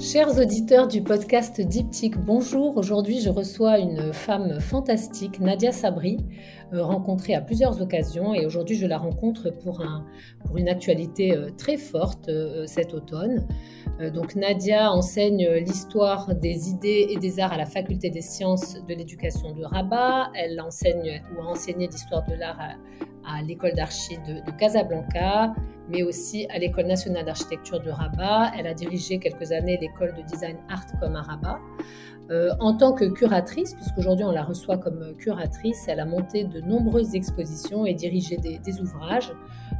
Chers auditeurs du podcast Diptyque, bonjour. Aujourd'hui, je reçois une femme fantastique, Nadia Sabri, euh, rencontrée à plusieurs occasions. Et aujourd'hui, je la rencontre pour, un, pour une actualité euh, très forte euh, cet automne. donc, Nadia enseigne l'histoire des idées et des arts à la faculté des sciences de l'éducation de Rabat. Elle enseigne ou a enseigné l'histoire de l'art à, à l'école d'archi de, Casablanca, mais aussi à l'école nationale d'architecture de Rabat. Elle a dirigé quelques années l'école de design art comme à Rabat. Euh, en tant que curatrice, puisqu'aujourd'hui on la reçoit comme curatrice, elle a monté de nombreuses expositions et dirigé des, ouvrages.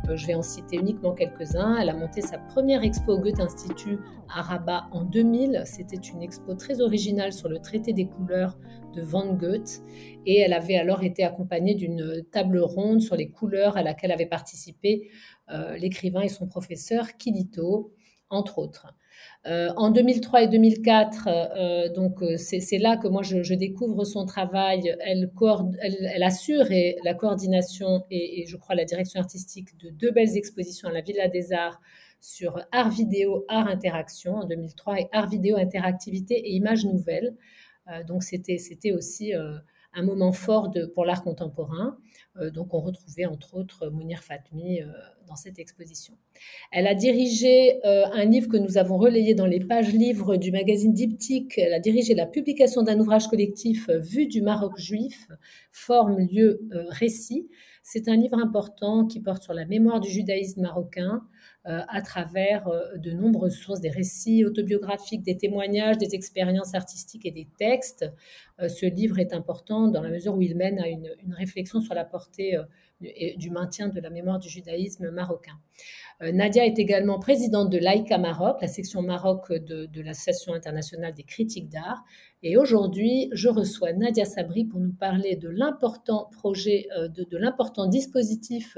Euh, je vais en citer uniquement quelques-uns. Elle a monté sa première expo au Goethe Institut à Rabat en 2000. C'était une expo très originale sur le traité des couleurs de Van Goethe. Et elle avait alors été accompagnée d'une table ronde sur les couleurs à laquelle avait participé euh, l'écrivain et son professeur Kilito, entre autres. Euh, en 2003 et 2004, euh, donc c'est là que moi je, découvre son travail. Elle, elle, assure la coordination et, et, je crois la direction artistique de deux belles expositions à la Villa des Arts sur art vidéo, art interaction en 2003 et art vidéo interactivité et images nouvelles. Donc c'était aussi un moment fort pour l'art contemporain. Euh, donc on retrouvait entre autres Mounir Fatmi euh, dans cette exposition. Elle a dirigé euh, un livre que nous avons relayé dans les pages livres du magazine Diptyque. Elle a dirigé la publication d'un ouvrage collectif Vue du Maroc juif, forme, lieu, récit. C'est un livre important qui porte sur la mémoire du judaïsme marocain, euh, à travers euh, de nombreuses sources, des récits autobiographiques, des témoignages, des expériences artistiques et des textes. Euh, ce livre est important dans la mesure où il mène à une, réflexion sur la portée du maintien de la mémoire du judaïsme marocain. Nadia est également présidente de l'AICA Maroc, la section Maroc de, de l'Association internationale des critiques d'art. Et aujourd'hui, je reçois Nadia Sabri pour nous parler de l'important projet, de, de l'important dispositif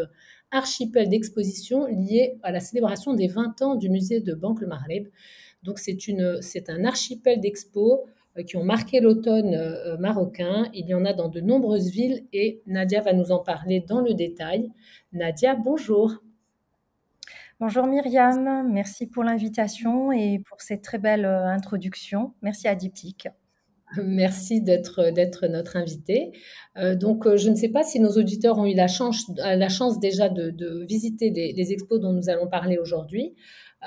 archipel d'expositions lié à la célébration des 20 ans du musée de Banque le Maghreb. Donc c'est, un archipel d'expos euh, qui ont marqué l'automne euh, marocain. Il y en a dans de nombreuses villes et Nadia va nous en parler dans le détail. Nadia, bonjour. Bonjour Myriam, merci pour l'invitation et pour cette très belle euh, introduction. Merci à Diptyque. Merci d'être notre invité. Euh, donc, euh, je ne sais pas si nos auditeurs ont eu la chance, la chance déjà de, visiter les, expos dont nous allons parler aujourd'hui.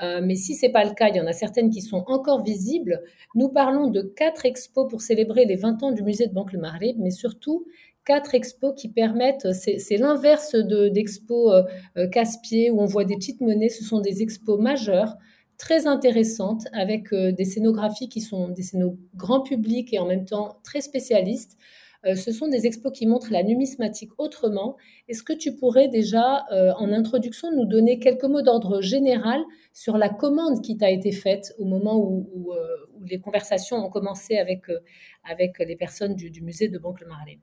Euh, mais si c'est pas le cas, il y en a certaines qui sont encore visibles. Nous parlons de quatre expos pour célébrer les 20 ans du musée de Banque le Maghreb, mais surtout quatre expos qui permettent, c'est l'inverse d'expos casse-pieds où on voit des petites monnaies, ce sont des expos majeures très intéressante avec euh, des scénographies qui sont des scénos grand public et en même temps très spécialistes. Euh, ce sont des expos qui montrent la numismatique autrement. Est-ce que tu pourrais déjà, euh, en introduction, nous donner quelques mots d'ordre général sur la commande qui t'a été faite au moment où, les conversations ont commencé avec, les personnes du, musée de Banque Le Marley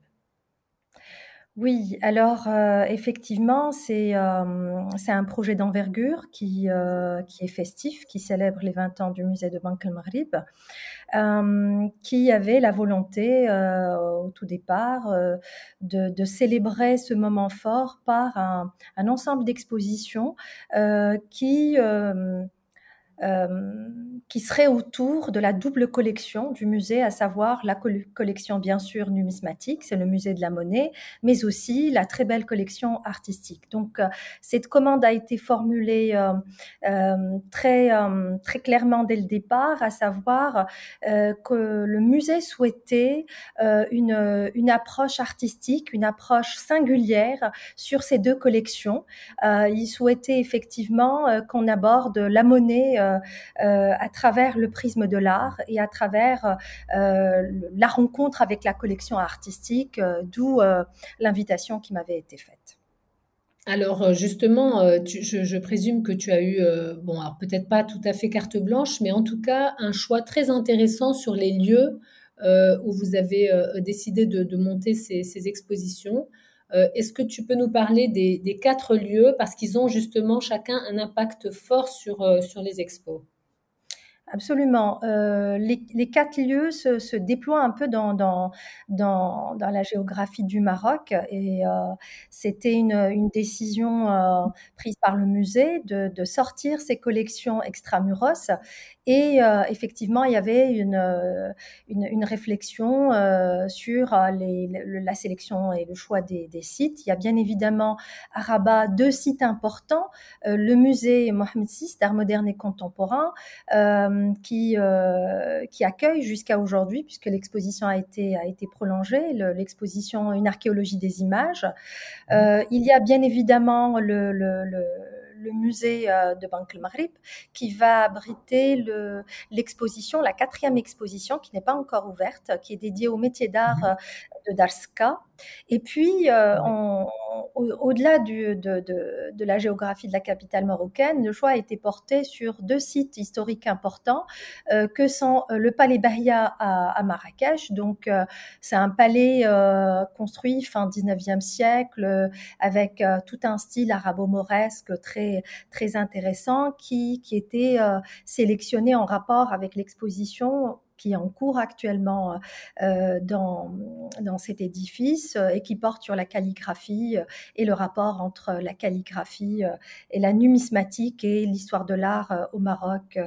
oui, alors euh, effectivement, c'est euh, c'est un projet d'envergure qui, euh, qui est festif, qui célèbre les 20 ans du musée de Banque el Maghrib, qui avait la volonté au tout départ de, de, célébrer ce moment fort par un, un ensemble d'expositions qui euh, qui serait autour de la double collection du musée, à savoir la collection bien sûr numismatique, c'est le musée de la monnaie, mais aussi la très belle collection artistique. Donc euh, cette commande a été formulée euh, très très clairement dès le départ, à savoir que le musée souhaitait une une approche artistique, une approche singulière sur ces deux collections. il souhaitait effectivement qu'on aborde la monnaie à travers le prisme de l'art et à travers euh, la rencontre avec la collection artistique, d'où l'invitation qui m'avait été faite. Alors justement, je, présume que tu as eu, bon, alors peut-être pas tout à fait carte blanche, mais en tout cas un choix très intéressant sur les lieux où vous avez décidé de, monter ces, expositions. Est-ce que tu peux nous parler des, quatre lieux parce qu'ils ont justement chacun un impact fort sur, sur les expos? Absolument. Euh, les, quatre lieux se, déploient un peu dans, la géographie du Maroc et euh, c'était une, décision euh, prise par le musée de, sortir ces collections extramuros et effectivement il y avait une, réflexion sur la sélection et le choix des, des, sites. Il y a bien évidemment à Rabat deux sites importants, le musée Mohamed VI d'art moderne et contemporain qui, euh, qui accueille jusqu'à aujourd'hui, puisque l'exposition a été, a été prolongée, l'exposition Une archéologie des images. Euh, il y a bien évidemment le, le, le le musée euh, de Banque Maghrib, qui va abriter l'exposition, la quatrième exposition qui n'est pas encore ouverte, qui est dédiée au métier d'art mhm. euh, de Darska. Et puis, euh, au-delà de, de, la géographie de la capitale marocaine, le choix a été porté sur deux sites historiques importants que sont le palais Bahia à, à Marrakech. Donc, c'est un palais construit fin 19e siècle avec tout un style arabo-mauresque très très, intéressant qui, qui était euh, sélectionné en rapport avec l'exposition qui est en cours actuellement euh, dans, dans cet édifice euh, et qui porte sur la calligraphie et le rapport entre la calligraphie et la numismatique et l'histoire de l'art au Maroc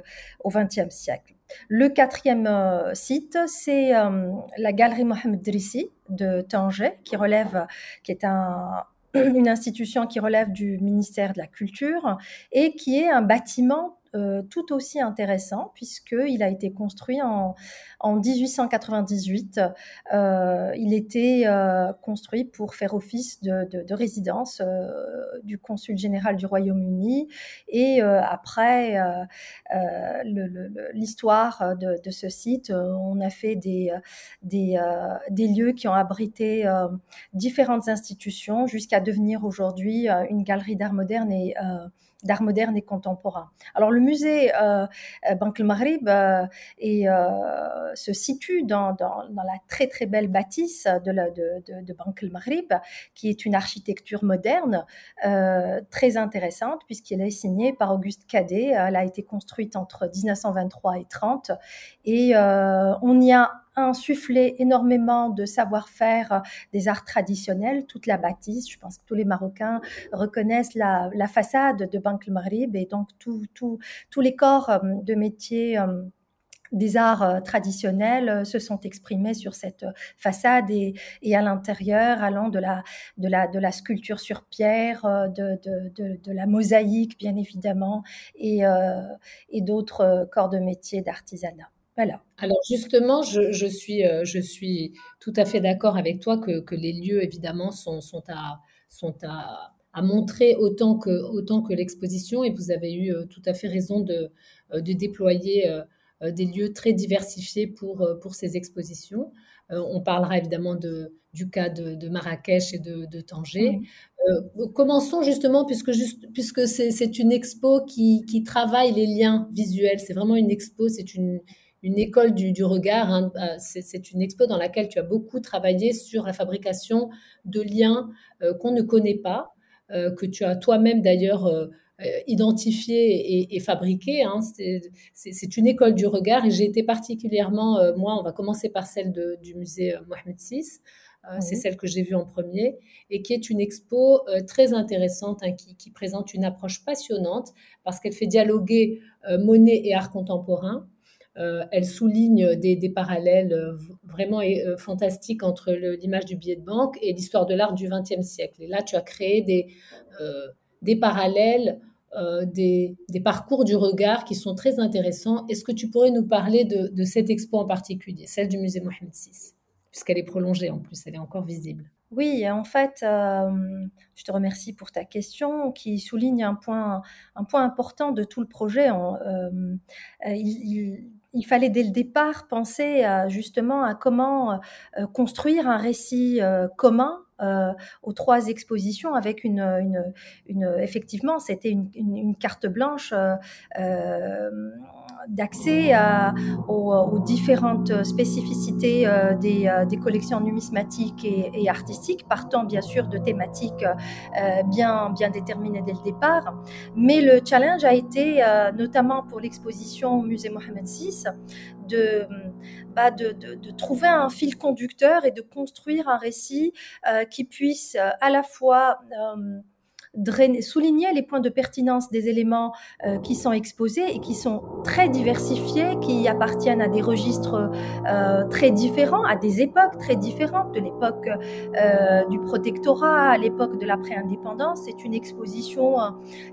au XXe siècle. Le quatrième site, c'est la galerie Mohamed Drissi de Tanger, qui relève, qui est un, une institution qui relève du ministère de la Culture et qui est un bâtiment euh, tout aussi intéressant puisqu'il a été construit en, en 1898. Euh, il était euh, construit pour faire office de, de, de résidence du consul général du Royaume-Uni et après l'histoire de, ce site, on a fait des, des, des lieux qui ont abrité différentes institutions jusqu'à devenir aujourd'hui une galerie d'art moderne et d'art moderne et contemporain. Alors le musée euh, euh Banque Maghrib euh, euh, se situe dans, la très très belle bâtisse de, la, de, Banque Maghrib, qui est une architecture moderne très intéressante puisqu'elle est signée par Auguste Cadet. Elle a été construite entre 1923 et 30 et on y a insufflé énormément de savoir-faire euh, des arts traditionnels, toute la bâtisse. Je pense que tous les Marocains reconnaissent la, façade de Banque le Maghrib et donc tous les corps euh, de métiers euh, des arts traditionnels se sont exprimés sur cette façade et, à l'intérieur, allant de la, sculpture sur pierre, de, de, la mosaïque bien évidemment, et, et d'autres corps de métier d'artisanat. Alors justement, je, suis, euh, je suis tout à fait d'accord avec toi que, les lieux, évidemment, sont, sont, à, sont à, montrer autant que, autant que l'exposition. Et vous avez eu euh, tout à fait raison de, euh, de déployer des lieux très diversifiés pour, pour ces expositions. on parlera évidemment de, du cas de, Marrakech et de, Tanger. commençons justement, puisque, juste, puisque c'est une expo qui, qui travaille les liens visuels. C'est vraiment une expo, c'est une une école du, regard. Hein. Euh, c'est une expo dans laquelle tu as beaucoup travaillé sur la fabrication de liens euh, qu'on ne connaît pas, euh, que tu as toi-même d'ailleurs identifié et, fabriqué. Hein. C'est une école du regard et j'ai été particulièrement, moi, on va commencer par celle du musée Mohamed VI. C'est celle que j'ai vue en premier et qui est une expo très intéressante hein, qui, qui, présente une approche passionnante parce qu'elle fait dialoguer monnaie et art contemporain. Euh, elle souligne des, parallèles euh, vraiment euh, fantastiques entre l'image du billet de banque et l'histoire de l'art du XXe siècle. Et là, tu as créé des, parallèles, des, parcours du regard qui sont très intéressants. Est-ce que tu pourrais nous parler de, cette expo en particulier, celle du musée Mohamed VI, puisqu'elle est prolongée en plus, elle est encore visible oui, en fait, je te remercie pour ta question qui souligne un point, important de tout le projet. Fallait dès le départ penser justement à comment euh, construire un récit euh, aux trois expositions avec une, effectivement, c'était une, carte blanche d'accès aux, différentes spécificités euh, des, euh, collections numismatiques et, artistiques, partant bien sûr de thématiques euh, bien, bien déterminées dès le départ. Mais le challenge a été, notamment pour l'exposition au musée Mohamed VI, bah, de, de, de, trouver un fil conducteur et de construire un récit qui puisse à la fois souligner les points de pertinence des éléments euh, qui sont exposés et qui sont très diversifiés, qui appartiennent à des registres euh, très différents, à des époques très différentes, de l'époque euh, du protectorat à l'époque de l'après-indépendance. C'est une exposition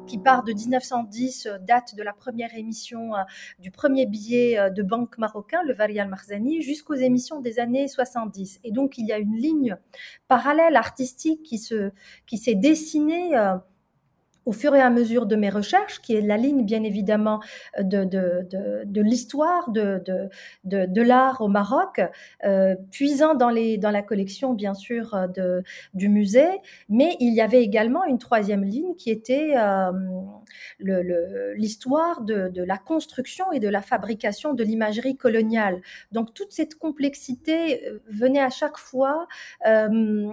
qui part de 1910, date de la première émission du premier billet de banque marocain, le Varial Marzani, jusqu'aux émissions des années 70. Et donc il y a une ligne parallèle artistique qui se qui s'est dessinée au fur et à mesure de mes recherches, qui est la ligne bien évidemment de, de, de, l'histoire de, de, l'art au Maroc, euh, puisant dans, les, dans la collection bien sûr de, du musée, mais il y avait également une troisième ligne qui était euh, l'histoire de, de la construction et de la fabrication de l'imagerie coloniale. Donc toute cette complexité euh, venait à chaque fois euh,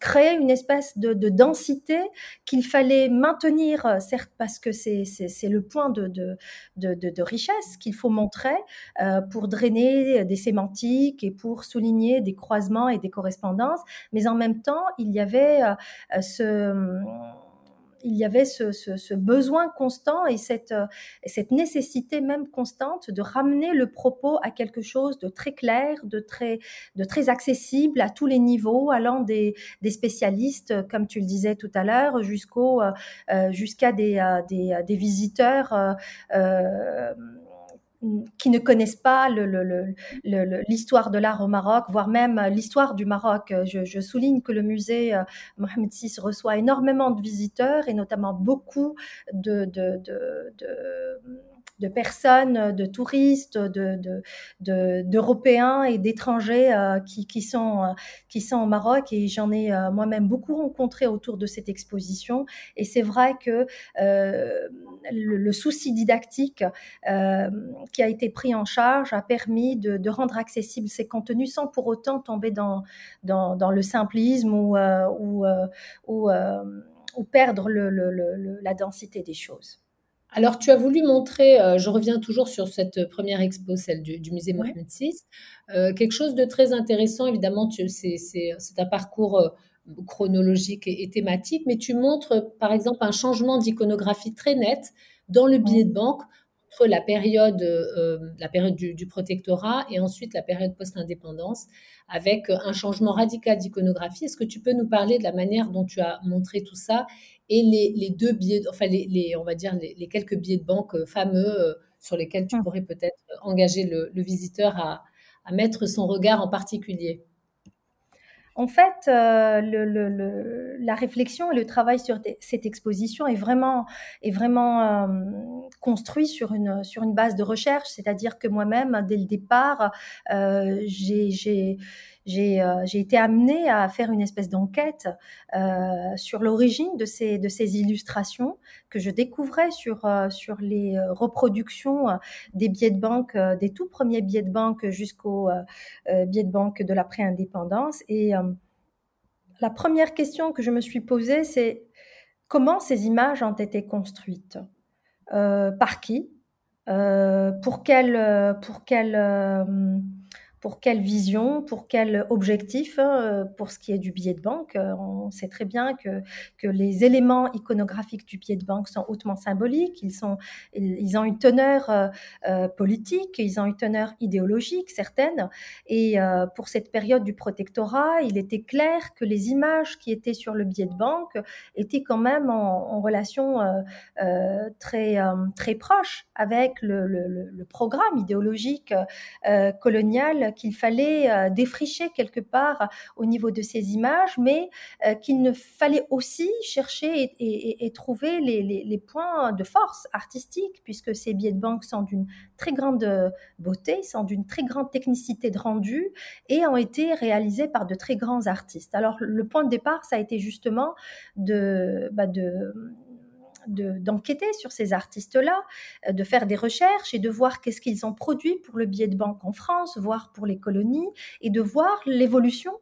créer une espèce de, de densité qui il fallait maintenir, euh, certes parce que c'est le point de, richesse qu'il faut montrer euh, pour drainer des sémantiques et pour souligner des croisements et des correspondances, mais en même temps, il y avait euh, ce il y avait ce, besoin constant et cette, euh, cette nécessité même constante de ramener le propos à quelque chose de très clair, de très, accessible à tous les niveaux, allant des, spécialistes, comme tu le disais tout à l'heure, euh, euh, jusqu'à des, visiteurs. Euh, qui ne connaissent pas l'histoire de l'art au Maroc, voire même l'histoire du Maroc. Je, souligne que le musée euh, Mohamed VI reçoit énormément de visiteurs et notamment beaucoup de personnes, de touristes, de, d'Européens et d'étrangers euh, qui, qui, sont, euh, qui sont au Maroc. Et j'en ai euh, moi-même beaucoup rencontré autour de cette exposition. Et c'est vrai que le, souci didactique qui a été pris en charge a permis de, rendre accessibles ces contenus sans pour autant tomber dans, dans, le simplisme ou, ou, ou, perdre le, la densité des choses. Alors, tu as voulu montrer, euh, je reviens toujours sur cette première expo, celle du, musée Mohamed VI, euh, quelque chose de très intéressant. Évidemment, c'est un parcours euh, chronologique et, thématique, mais tu montres, par exemple, un changement d'iconographie très net dans le billet de banque entre la période, la période du, du, protectorat et ensuite la période post-indépendance, avec un changement radical d'iconographie. Est-ce que tu peux nous parler de la manière dont tu as montré tout ça et les, deux billets, enfin les, on va dire les, quelques billets de banque euh, fameux euh, sur lesquels tu mmh. pourrais peut-être engager le, visiteur à, mettre son regard en particulier. En fait, euh, le, la réflexion et le travail sur cette exposition est vraiment, est vraiment construit sur une, sur une base de recherche, c'est-à-dire que moi-même, dès le départ, euh, j'ai été amenée à faire une espèce d'enquête euh, sur l'origine de ces, illustrations que je découvrais sur, euh, les reproductions des billets de banque, des tout premiers billets de banque jusqu'aux billets de banque de l'après-indépendance. Et la première question que je me suis posée, c'est comment ces images ont été construites? Par qui? Pour quelle... Pour quelle pour quelle vision, pour quel objectif. Hein, euh, pour ce qui est du billet de banque, euh, on sait très bien que, les éléments iconographiques du billet de banque sont hautement symboliques, ils, ont une teneur euh, politique, ils ont une teneur idéologique certaine. Et pour cette période du protectorat, il était clair que les images qui étaient sur le billet de banque étaient quand même en, relation très, très proche avec le programme idéologique colonial qu'il fallait défricher quelque part au niveau de ces images, mais qu'il ne fallait aussi chercher et, trouver les, les, points de force artistique, puisque ces billets de banque sont d'une très grande beauté, sont d'une très grande technicité de rendu et ont été réalisés par de très grands artistes. Alors le point de départ, ça a été justement de, bah de d'enquêter sur ces artistes-là, euh, de faire des recherches et de voir qu'est-ce qu'ils ont produit pour le billet de banque en France, voire pour les colonies, et de voir l'évolution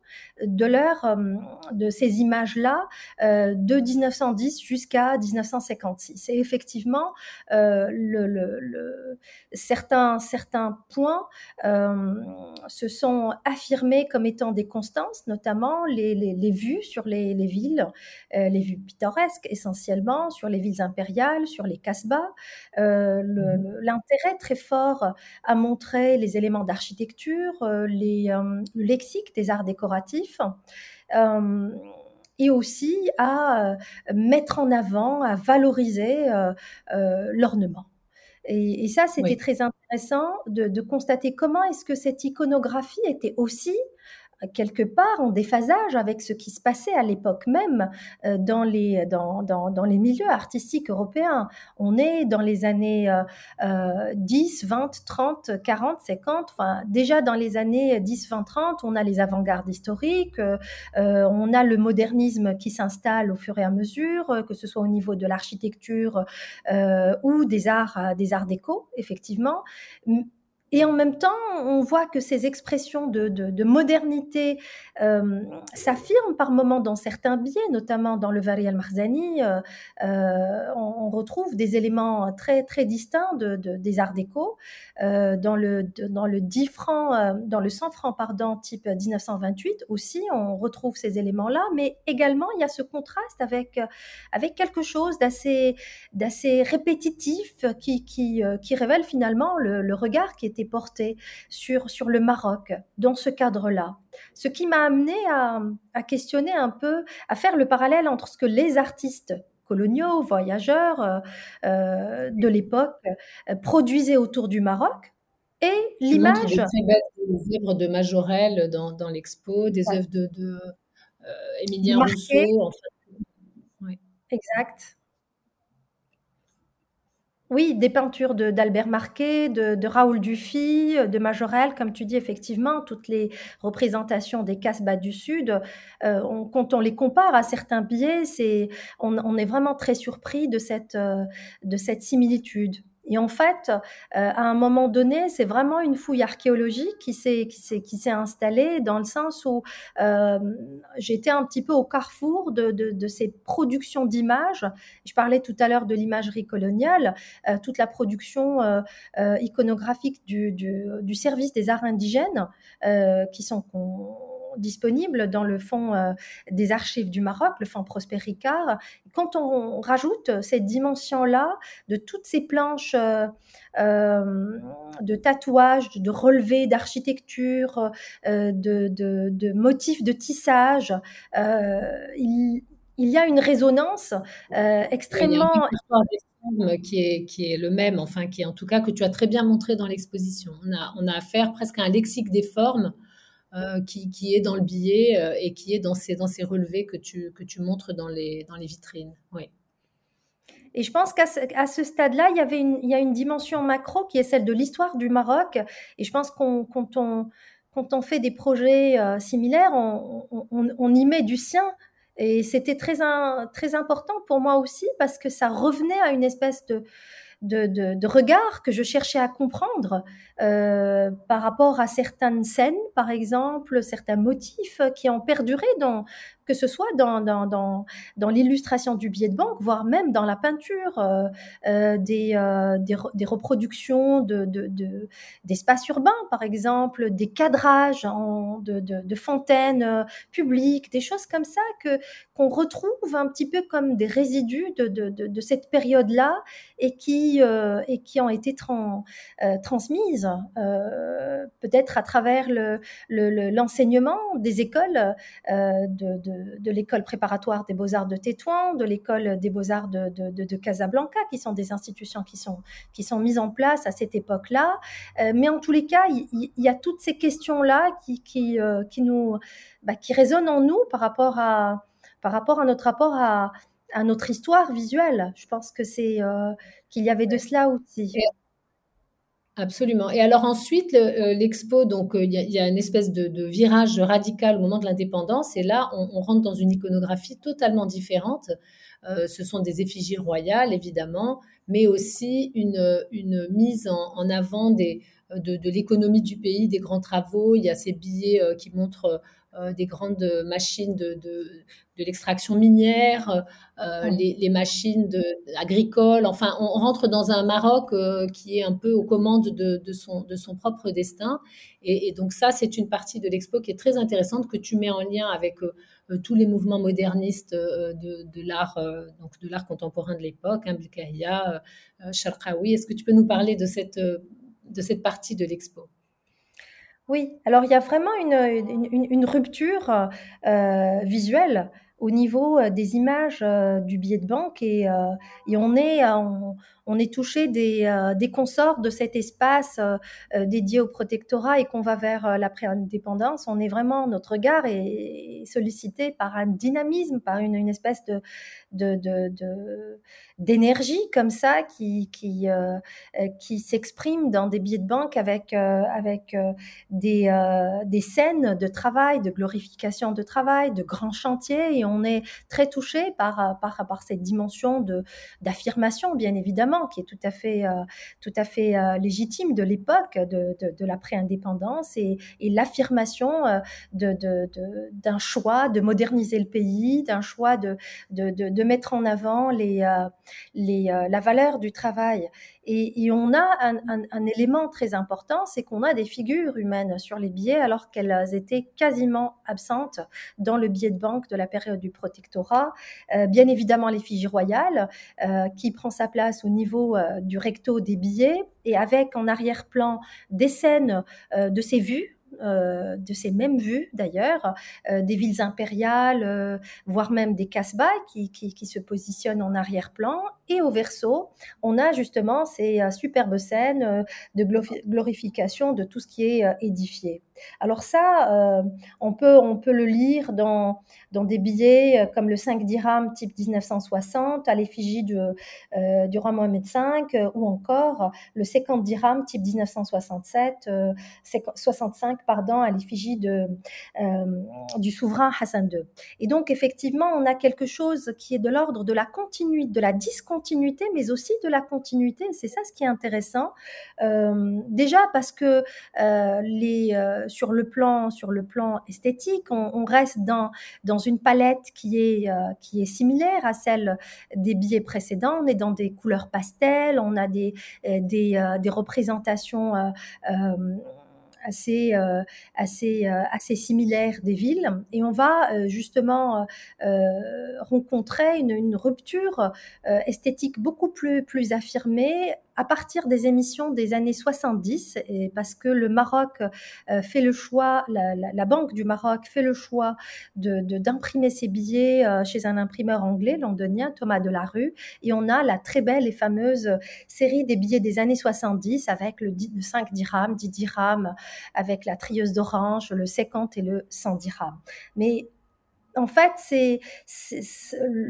de leur, euh, de ces images-là euh, de 1910 jusqu'à 1956. Et effectivement, certains, certains points se sont affirmés comme étant des constances, notamment les, les, vues sur les, les villes, les vues pittoresques essentiellement, sur les villes impériales, sur les casbahs. Euh, mmh. L'intérêt très fort à montrer les éléments d'architecture, euh, euh, le lexique des arts décoratifs et aussi à mettre en avant, à valoriser l'ornement. Et, ça, c'était très intéressant de, de constater comment est-ce que cette iconographie était aussi quelque part en déphasage avec ce qui se passait à l'époque même euh, dans, les, dans, dans, dans, les milieux artistiques européens. On est dans les années 10, 20, 30, 40, 50. Enfin, déjà dans les années 10, 20, 30, on a les avant-gardes historiques, euh, on a le modernisme qui s'installe au fur et à mesure, que ce soit au niveau de l'architecture euh, ou des arts, des arts déco, effectivement. Et en même temps, on voit que ces expressions de, modernité euh, s'affirment par moments dans certains biais, notamment dans le Vari al-Marzani. Euh, euh, on, retrouve des éléments très, très distincts de, des arts déco. dans, le, dans, le 10 francs, dans le 100 francs pardon, type 1928 aussi, on retrouve ces éléments-là. Mais également, il y a ce contraste avec, avec quelque chose d'assez répétitif qui, qui, révèle finalement le, regard qui est porté sur, sur le Maroc dans ce cadre-là. Ce qui m'a amené à, questionner un peu, à faire le parallèle entre ce que les artistes coloniaux, voyageurs euh, euh, de l'époque euh, produisaient autour du Maroc et l'image. Des œuvres de Majorelle dans, dans l'expo, des œuvres de, de Émilien Rousseau. Exact. Oui, des peintures d'Albert Marquet, de, Raoul Dufy, de Majorel, comme tu dis, effectivement, toutes les représentations des Casbah du Sud, euh, quand on les compare à certains biais, on, on, est vraiment très surpris de cette, euh, de cette similitude. Et en fait, euh, à un moment donné, c'est vraiment une fouille archéologique qui s'est installée dans le sens où euh, j'étais un petit peu au carrefour de, de, de ces productions d'images. Je parlais tout à l'heure de l'imagerie coloniale, euh, toute la production iconographique du, service des arts indigènes qui sont disponible dans le fonds euh, des archives du Maroc, le fonds Prosper Ricard. Quand on rajoute cette dimension-là de toutes ces planches euh, euh, de tatouages, de relevés d'architecture, de, motifs de tissage, il, y a une résonance extrêmement qui est, qui est le même, enfin qui est en tout cas que tu as très bien montré dans l'exposition. On a, on a affaire presque à un lexique des formes euh, qui, est dans le billet euh, et qui est dans ces, dans ces relevés que tu, que tu montres dans les, dans les vitrines. Oui. Et je pense qu'à ce, ce stade-là, il y avait une, il y a une dimension macro qui est celle de l'histoire du Maroc. Et je pense qu'on, quand, on, quand on fait des projets euh, similaires, on, on, on, y met du sien. Et c'était très, très important pour moi aussi parce que ça revenait à une espèce de, de, de regard que je cherchais à comprendre euh, par rapport à certaines scènes, par exemple, certains motifs qui ont perduré dans, que ce soit dans, dans, dans, dans l'illustration du billet de banque, voire même dans la peinture, euh, euh, des, euh, des, des, reproductions de, de, de, d'espaces urbains, par exemple, des cadrages en, de, de, de, fontaines publiques, des choses comme ça que qu'on retrouve un petit peu comme des résidus de, de, de, de cette période-là et qui, euh, et qui ont été trans, transmises peut-être à travers le, le, l'enseignement des écoles de de, l'école préparatoire des beaux-arts de Tétouan, de l'école des beaux-arts de, Casablanca, qui sont des institutions qui sont, qui sont mises en place à cette époque-là. mais en tous les cas, il, y, a toutes ces questions-là qui, qui, qui, nous, bah, qui résonnent en nous par rapport à, par rapport à notre rapport à, à notre histoire visuelle. Je pense que c'est qu'il y avait de cela aussi. Absolument. Et alors ensuite, euh, l'expo, donc euh, il y, a une espèce de, virage radical au moment de l'indépendance, et là, on, rentre dans une iconographie totalement différente. Euh, ce sont des effigies royales, évidemment, mais aussi une, une mise en, avant des, de, de l'économie du pays, des grands travaux. Il y a ces billets qui montrent euh, des grandes machines de, de, l'extraction minière, euh, les, machines de, agricoles. Enfin, on rentre dans un Maroc euh, qui est un peu aux commandes de, son, de son propre destin. Et, donc ça, c'est une partie de l'expo qui est très intéressante, que tu mets en lien avec tous les mouvements modernistes de, l'art, donc de l'art contemporain de l'époque, hein, Bilkahia, Sharqawi. Est-ce que tu peux nous parler de cette, de cette partie de l'expo? Oui, alors il y a vraiment une, rupture euh, visuelle au niveau euh, des images euh, du billet de banque et, et on est, on est touché des, euh, des, consorts de cet espace euh, euh, dédié au protectorat et qu'on va vers l'après-indépendance, on est vraiment, notre regard est, sollicité par un dynamisme, par une, une espèce de, d'énergie comme ça qui, qui, qui s'exprime dans des billets de banque avec, avec des, des scènes de travail, de glorification de travail, de grands chantiers. Et on est très touché par, par, par cette dimension de, d'affirmation, bien évidemment qui est tout à fait, euh, euh, légitime de l'époque de, de, l'après-indépendance et, l'affirmation euh, d'un choix de moderniser le pays, d'un choix de, de, mettre en avant la valeur du travail. Et, on a un, élément très important, c'est qu'on a des figures humaines sur les billets alors qu'elles étaient quasiment absentes dans le billet de banque de la période du protectorat. Euh, bien évidemment, l'effigie royale euh, qui prend sa place au niveau euh, du recto des billets et avec en arrière-plan des scènes de ces vues euh, de ces mêmes vues d'ailleurs, euh, des villes impériales, euh, voire même des casbahs qui, qui, se positionnent en arrière-plan. Et au verso, on a justement ces superbes scènes de glorification de tout ce qui est édifié. Alors ça, on, peut, on peut le lire dans, dans des billets comme le 5 dirhams type 1960 à l'effigie du roi Mohamed V ou encore le 50 dirhams type 1967, 65 pardon, à l'effigie euh, du souverain Hassan II. Et donc, effectivement, on a quelque chose qui est de l'ordre de la continuité, de la discontinuité, mais aussi de la continuité. C'est ça ce qui est intéressant. Euh, déjà parce que euh, les, sur, le plan, sur le plan esthétique, on, reste dans, une palette qui est, qui est similaire à celle des billets précédents. On est dans des couleurs pastel, on a des, des, des représentations assez, euh, assez, euh, assez similaires des villes. Et on va euh, justement rencontrer une, rupture esthétique beaucoup plus, plus affirmée à partir des émissions des années 70, et parce que le Maroc fait le choix, la, Banque du Maroc fait le choix d'imprimer de, ses billets chez un imprimeur anglais, londonien, Thomas Delarue, et on a la très belle et fameuse série des billets des années 70 avec le, 5 dirhams, 10 dirhams, avec la trieuse d'orange, le 50 et le 100 dirhams. Mais en fait, c'est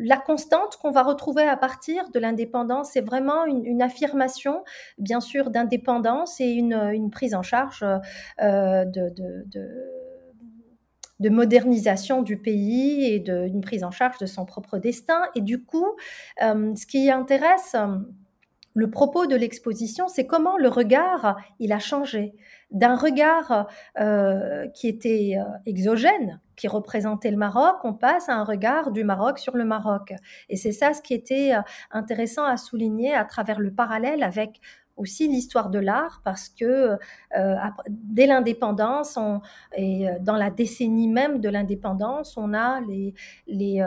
la constante qu'on va retrouver à partir de l'indépendance. C'est vraiment une, affirmation, bien sûr, d'indépendance et une, prise en charge euh, de, modernisation du pays et d'une prise en charge de son propre destin. Et du coup, euh, ce qui intéresse le propos de l'exposition, c'est comment le regard, il a changé. D'un regard euh, qui était exogène, qui représentait le Maroc, on passe à un regard du Maroc sur le Maroc. Et c'est ça ce qui était euh, intéressant à souligner à travers le parallèle avec aussi l'histoire de l'art parce que dès l'indépendance et dans la décennie même de l'indépendance, on a les, les,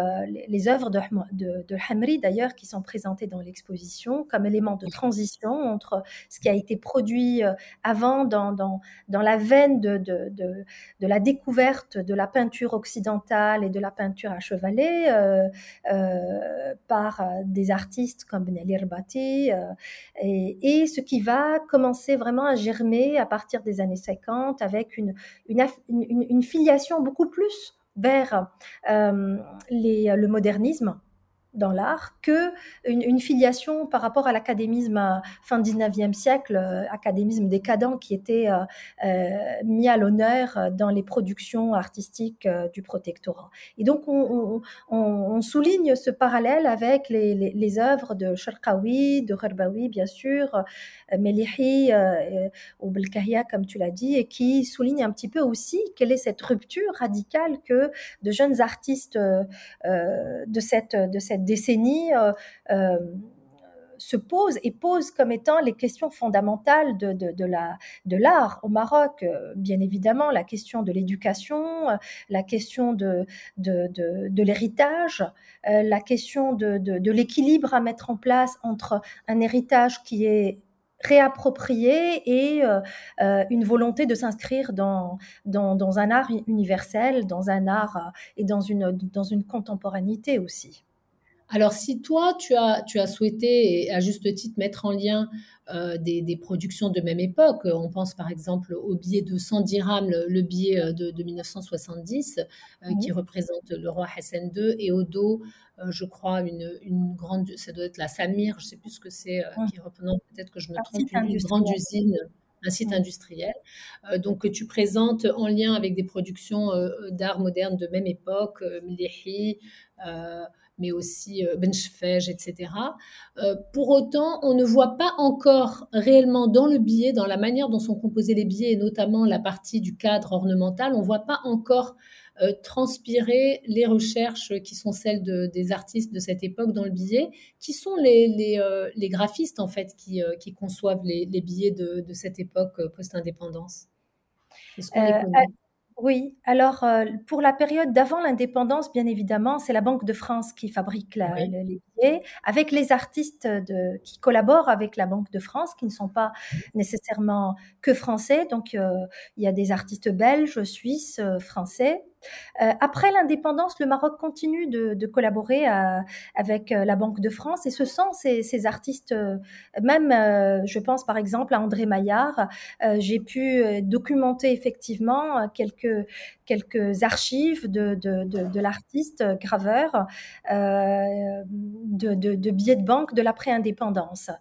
les, œuvres de, de, de Hamri d'ailleurs qui sont présentées dans l'exposition comme élément de transition entre ce qui a été produit avant dans, dans, dans la veine de, de, de, la découverte de la peinture occidentale et de la peinture à chevalet euh, euh, par des artistes comme Benali Rbati euh, et, et, ce qui va commencer vraiment à germer à partir des années 50 avec une, une, filiation beaucoup plus vers les, le modernisme dans l'art que une, filiation par rapport à l'académisme euh, fin 19e siècle, euh, académisme décadent qui était euh, mis à l'honneur dans les productions artistiques du protectorat. Et donc on, souligne ce parallèle avec les, les, œuvres de Sharqawi, de Gherbawi bien sûr, Melihi ou Belkahia comme tu l'as dit, et qui souligne un petit peu aussi quelle est cette rupture radicale que de jeunes artistes de cette de cette décennie euh, euh, se pose et pose comme étant les questions fondamentales de, de, de l'art au Maroc. Euh, bien évidemment, la question de l'éducation, la question de, de, l'héritage, la question de, l'équilibre à mettre en place entre un héritage qui est réapproprié et une volonté de s'inscrire dans, dans, dans, un art universel, dans un art et dans une, dans une contemporanéité aussi. Alors, si toi, tu as, tu as souhaité, et à juste titre, mettre en lien euh, des, des, productions de même époque, on pense par exemple au billet de 100 dirhams, le, billet euh, de, de 1970, euh, qui représente le roi Hassan II, et au dos, je crois, une, une, grande, ça doit être la Samir, je ne sais plus ce que c'est, qui représente, peut-être que je me trompe, une, grande usine un site industriel. donc, que tu présentes en lien avec des productions d'art moderne de même époque, Mlehi, mais aussi euh, Benchfej, etc. Euh, pour autant, on ne voit pas encore réellement dans le billet, dans la manière dont sont composés les billets, et notamment la partie du cadre ornemental, on ne voit pas encore euh, transpirer les recherches qui sont celles des artistes de cette époque dans le billet, qui sont les, les, graphistes en fait qui, qui conçoivent les, billets de, de, cette époque post-indépendance. Est-ce qu'on oui, alors euh, pour la période d'avant l'indépendance, bien évidemment, c'est la Banque de France qui fabrique les avec les artistes qui collaborent avec la Banque de France, qui ne sont pas nécessairement que français. Donc euh, il y a des artistes belges, suisses, euh, français. Euh, après l'indépendance, le Maroc continue de, collaborer avec la Banque de France et ce sont ces, artistes, même je pense par exemple à André Maillard, j'ai pu documenter effectivement quelques, archives de, l'artiste graveur de, billets de banque de l'après-indépendance.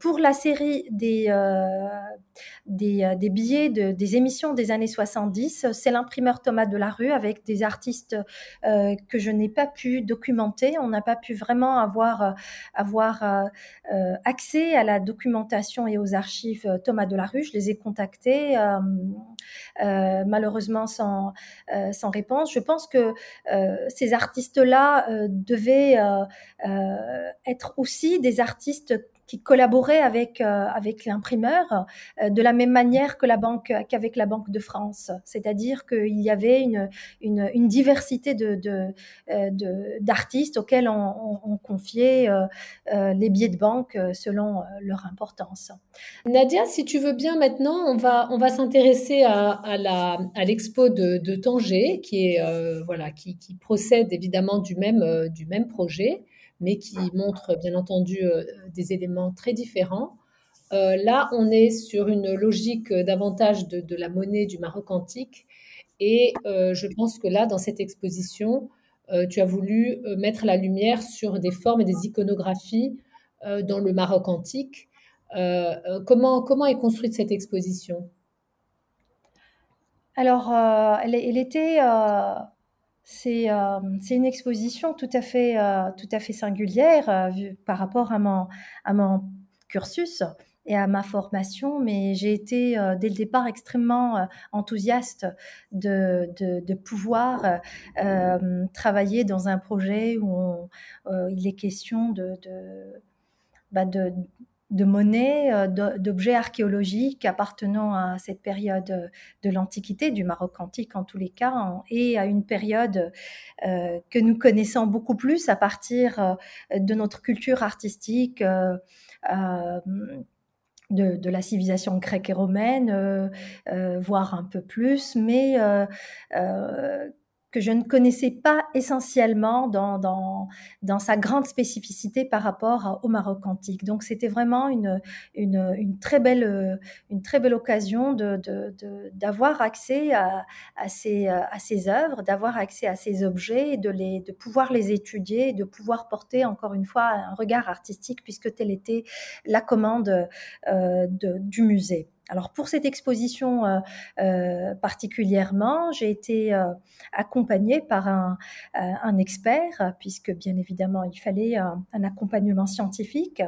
pour la série des, des, des, billets des émissions des années 70, c'est l'imprimeur Thomas de la rue avec des artistes euh, que je n'ai pas pu documenter. On n'a pas pu vraiment avoir, euh, avoir euh, accès à la documentation et aux archives Thomas Delarue. Je les ai contactés, malheureusement sans, sans réponse. Je pense que ces artistes-là devaient être aussi des artistes qui collaborait avec, euh, avec l'imprimeur euh, de la même manière que la banque, qu'avec la Banque de France. C'est-à-dire qu'il y avait une, une, diversité de, de, euh, d'artistes auxquels on, on, confiait les billets de banque selon leur importance. Nadia, si tu veux bien maintenant, on va, on va s'intéresser à, à l'expo de, de Tanger, qui, est, voilà, qui, qui procède évidemment du même, du même projet mais qui montre bien entendu euh, des éléments très différents. Euh, là, on est sur une logique davantage de, la monnaie du Maroc antique. Et euh, je pense que là, dans cette exposition, tu as voulu mettre la lumière sur des formes et des iconographies dans le Maroc antique. comment, comment est construite cette exposition? Alors, elle, était euh, c'est une exposition tout à fait, euh, tout à fait singulière euh, par rapport à mon, à mon cursus et à ma formation, mais j'ai été dès le départ extrêmement enthousiaste de, de, pouvoir travailler dans un projet où il est question de, de, bah, de de monnaies, euh, d'objets archéologiques appartenant à cette période de l'Antiquité, du Maroc antique en tous les cas, et à une période euh, que nous connaissons beaucoup plus à partir euh, de notre culture artistique. De, la civilisation grecque et romaine, voire un peu plus, mais que je ne connaissais pas essentiellement dans, sa grande spécificité par rapport au Maroc antique. Donc c'était vraiment une, très belle, occasion d'avoir accès à, ces, à œuvres, d'avoir accès à ces objets, de pouvoir les étudier, de pouvoir porter encore une fois un regard artistique puisque telle était la commande euh, du musée. Alors pour cette exposition euh, euh, particulièrement, j'ai été euh, accompagnée par un, expert, puisque bien évidemment il fallait un, accompagnement scientifique.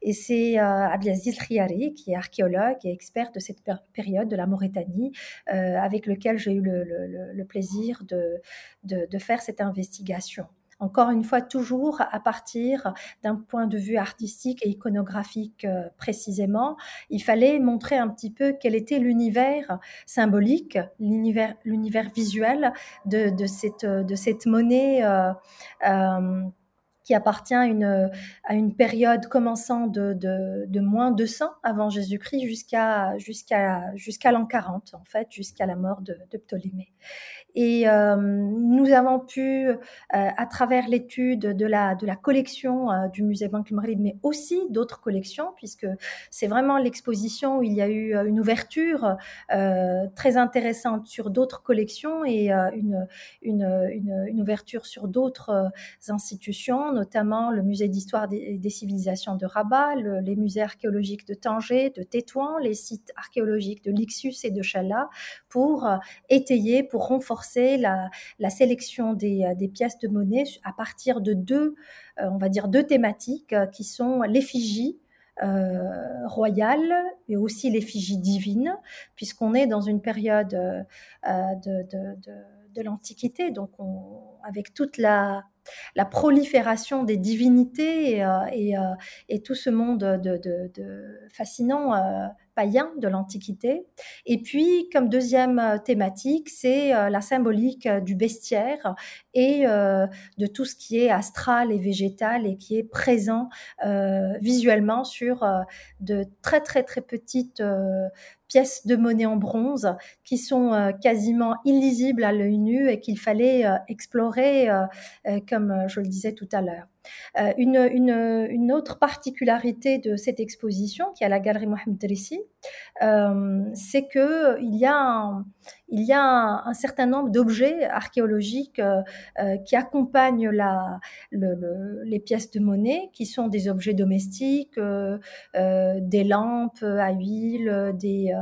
Et c'est Abdelaziz Riari, qui est archéologue et expert de cette période de la Mauritanie, avec lequel j'ai eu le, plaisir de faire cette investigation encore une fois, toujours à partir d'un point de vue artistique et iconographique euh, précisément. Il fallait montrer un petit peu quel était l'univers symbolique, l'univers, visuel de, cette, de cette monnaie. Euh, euh, qui appartient à une, période commençant de, de, de moins 200 avant Jésus-Christ jusqu'à l'an 40, en fait, jusqu'à la mort de Ptolémée. Et euh, nous avons pu, euh, à travers l'étude de la, de la collection euh, du musée Banque Maghreb, mais aussi d'autres collections, puisque c'est vraiment l'exposition où il y a eu une ouverture très intéressante sur d'autres collections et une, une, une, une, ouverture sur d'autres institutions, notamment le musée d'histoire des, des, civilisations de Rabat, les musées archéologiques de Tanger, de Tétouan, les sites archéologiques de Lixus et de Chala, pour étayer, pour renforcer la, sélection euh, des, pièces de monnaie à partir de deux, euh, on va dire deux thématiques euh, qui sont l'effigie royale et aussi l'effigie divine, puisqu'on est dans une période de, l'Antiquité, donc avec toute la, prolifération des divinités et, tout ce monde de, fascinant de l'Antiquité. Et puis, comme deuxième euh, thématique, c'est euh, la symbolique euh, du bestiaire et de tout ce qui est astral et végétal et qui est présent visuellement sur de très très très petites pièces de monnaie en bronze qui sont quasiment illisibles à l'œil nu et qu'il fallait explorer, comme je le disais tout à l'heure. Euh, une, une, autre particularité de cette exposition, qui est à la Galerie Mohamed Drissi, euh, c'est qu'il y a un, il y a un, certain nombre d'objets archéologiques euh, euh, qui accompagnent les pièces de monnaie, qui sont des objets domestiques, des lampes à huile, des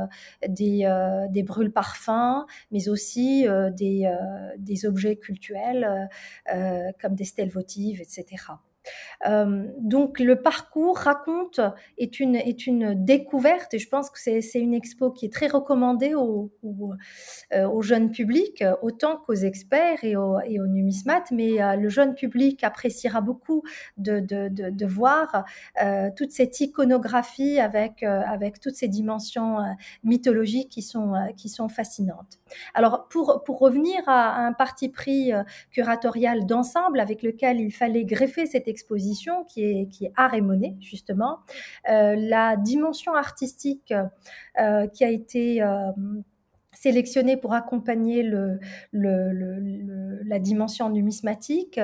brûles parfums, mais aussi des, des objets cultuels comme des stèles votives, etc. Euh, donc le parcours raconte est une, est une découverte et je pense que c'est une expo qui est très recommandée au, euh, au, jeune public, autant qu'aux experts et aux, et numismates, mais euh, le jeune public appréciera beaucoup de, de, de, voir toute cette iconographie avec, avec toutes ces dimensions mythologiques qui sont, qui sont fascinantes. Alors pour, pour revenir à, un parti pris curatorial d'ensemble avec lequel il fallait greffer cette expo, exposition qui est, qui est art et monnaie, justement. Euh, la dimension artistique euh, qui a été euh, sélectionnée pour accompagner la dimension numismatique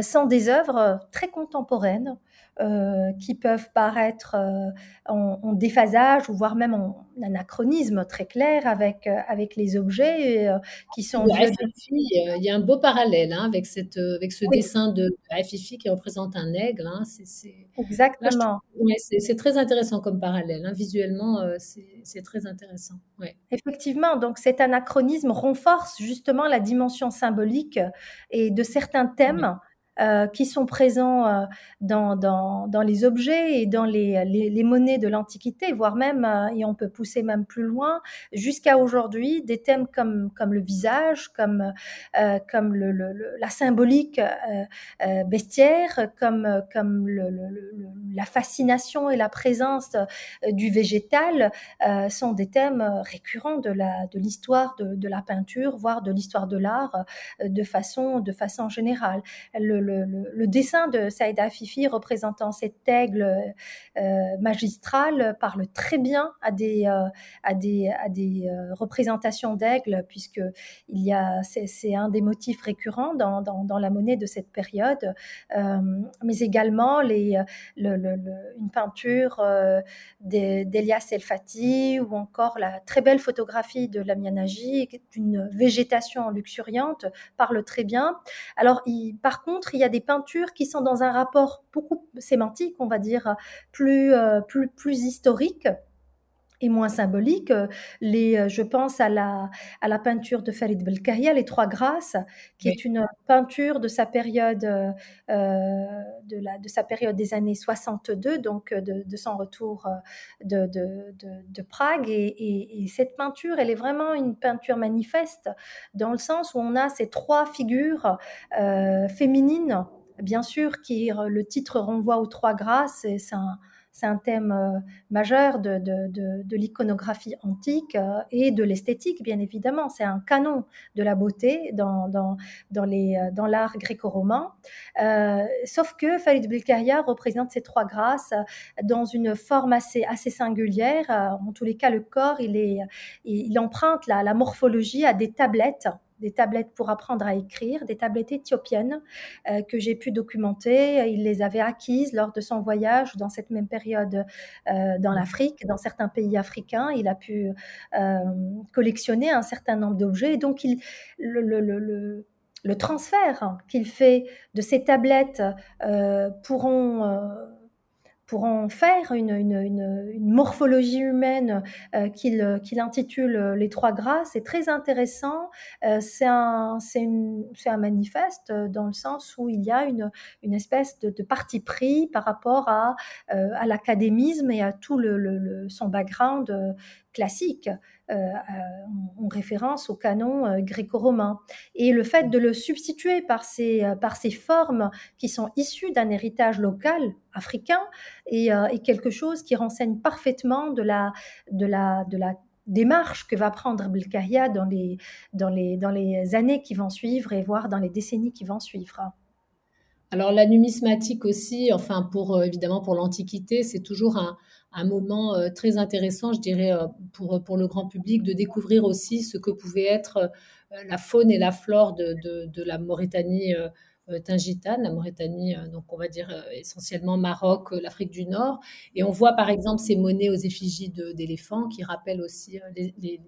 sont des œuvres très contemporaines euh, qui peuvent paraître euh, en, déphasage ou voire même en anachronisme très clair avec, euh, avec les objets qui sont... il y a un beau parallèle hein, avec, cette, avec ce dessin de Fifi qui représente un aigle. Hein, Exactement. c'est, très intéressant comme parallèle. Hein, visuellement, c'est, très intéressant. Effectivement, donc cet anachronisme renforce justement la dimension symbolique et de certains thèmes. Qui sont présents dans, dans, dans, les objets et dans les, les, monnaies de l'Antiquité, voire même, et on peut pousser même plus loin, jusqu'à aujourd'hui, des thèmes comme, comme le visage, comme, comme la symbolique bestiaire, comme, comme la fascination et la présence du végétal sont des thèmes récurrents de l'histoire de, de, la peinture, voire de l'histoire de l'art de façon, de façon générale. Le, le, dessin de Saïda Fifi représentant cet aigle magistral parle très bien à des, à des représentations d'aigle, puisque il y a, c'est, un des motifs récurrents dans, la monnaie de cette période, mais également une peinture d'Elias El Fati ou encore la très belle photographie de Lamia Nagy d'une végétation luxuriante parle très bien. Alors, par contre, il y a des peintures qui sont dans un rapport beaucoup sémantique, on va dire, plus, euh, plus, plus historique et moins symbolique. Euh, les, euh, je pense à la, à la peinture de Farid Belkahia, Les Trois Grâces, qui est une peinture de sa période, euh, de, la, de sa période des années 62, donc de, de son retour de, de, de Prague. Et, et, cette peinture, elle est vraiment une peinture manifeste, dans le sens où on a ces trois figures féminines, bien sûr, qui le titre renvoie aux Trois Grâces, et c'est un c'est un thème euh, majeur de, de, l'iconographie antique euh, et de l'esthétique, bien évidemment. C'est un canon de la beauté dans, dans, dans, les, euh, dans l'art gréco-romain. sauf que Farid Belkaria représente ces trois grâces dans une forme assez, assez singulière. En tous les cas, le corps, il, est, il emprunte la morphologie à des tablettes des tablettes pour apprendre à écrire, des tablettes éthiopiennes euh, que j'ai pu documenter. Il les avait acquises lors de son voyage dans cette même période euh, dans l'Afrique, dans certains pays africains. Il a pu euh, collectionner un certain nombre d'objets. Et donc, le transfert qu'il fait de ces tablettes pourront pour en faire une, morphologie humaine euh, qu'il intitule euh, Les Trois Grâces. C'est très intéressant. Euh, c'est un, un, manifeste dans le sens où il y a une, espèce de, parti pris par rapport à, l'académisme et à tout son background classique. Euh, en référence au canon euh, gréco-romain. Et le fait de le substituer par ces, euh, par ces formes qui sont issues d'un héritage local africain est, quelque chose qui renseigne parfaitement de la, de la, de la démarche que va prendre Belkahia dans les, dans, les, dans les années qui vont suivre et voire dans les décennies qui vont suivre. Alors la numismatique aussi, enfin pour évidemment pour l'Antiquité, c'est toujours un, moment euh, très intéressant, je dirais, euh, pour, pour le grand public, de découvrir aussi ce que pouvait être euh, la faune et la flore de, de, la Mauritanie tingitane, la Mauritanie, donc on va dire essentiellement Maroc, l'Afrique du Nord. Et on voit par exemple ces monnaies aux effigies d'éléphants qui rappellent aussi les,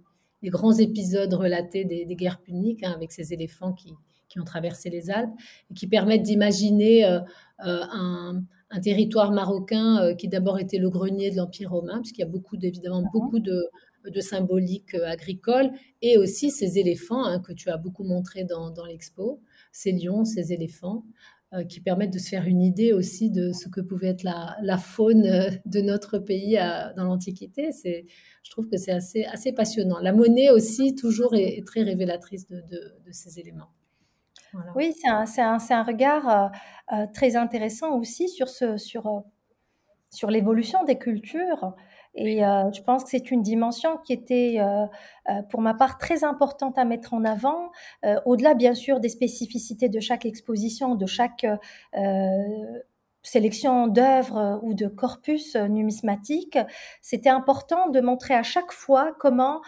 grands épisodes relatés des, des guerres puniques, hein, avec ces éléphants qui, qui, ont traversé les Alpes, et qui permettent d'imaginer un un territoire marocain euh, qui d'abord était le grenier de l'Empire romain, puisqu'il y a beaucoup, évidemment, beaucoup de, de symbolique euh, agricole, et aussi ces éléphants hein, que tu as beaucoup montré dans, l'expo, ces lions, ces éléphants, euh, qui permettent de se faire une idée aussi de ce que pouvait être la, faune de notre pays dans l'Antiquité. C'est, je trouve que c'est assez, assez passionnant. La monnaie aussi, toujours, est, très révélatrice de ces éléments. Oui, c'est un, un, regard euh, euh, très intéressant aussi sur, ce, sur, euh, sur l'évolution des cultures. Et je pense que c'est une dimension qui était, pour ma part, très importante à mettre en avant, au-delà bien sûr des spécificités de chaque exposition, de chaque sélection d'œuvres ou de corpus numismatique. C'était important de montrer à chaque fois comment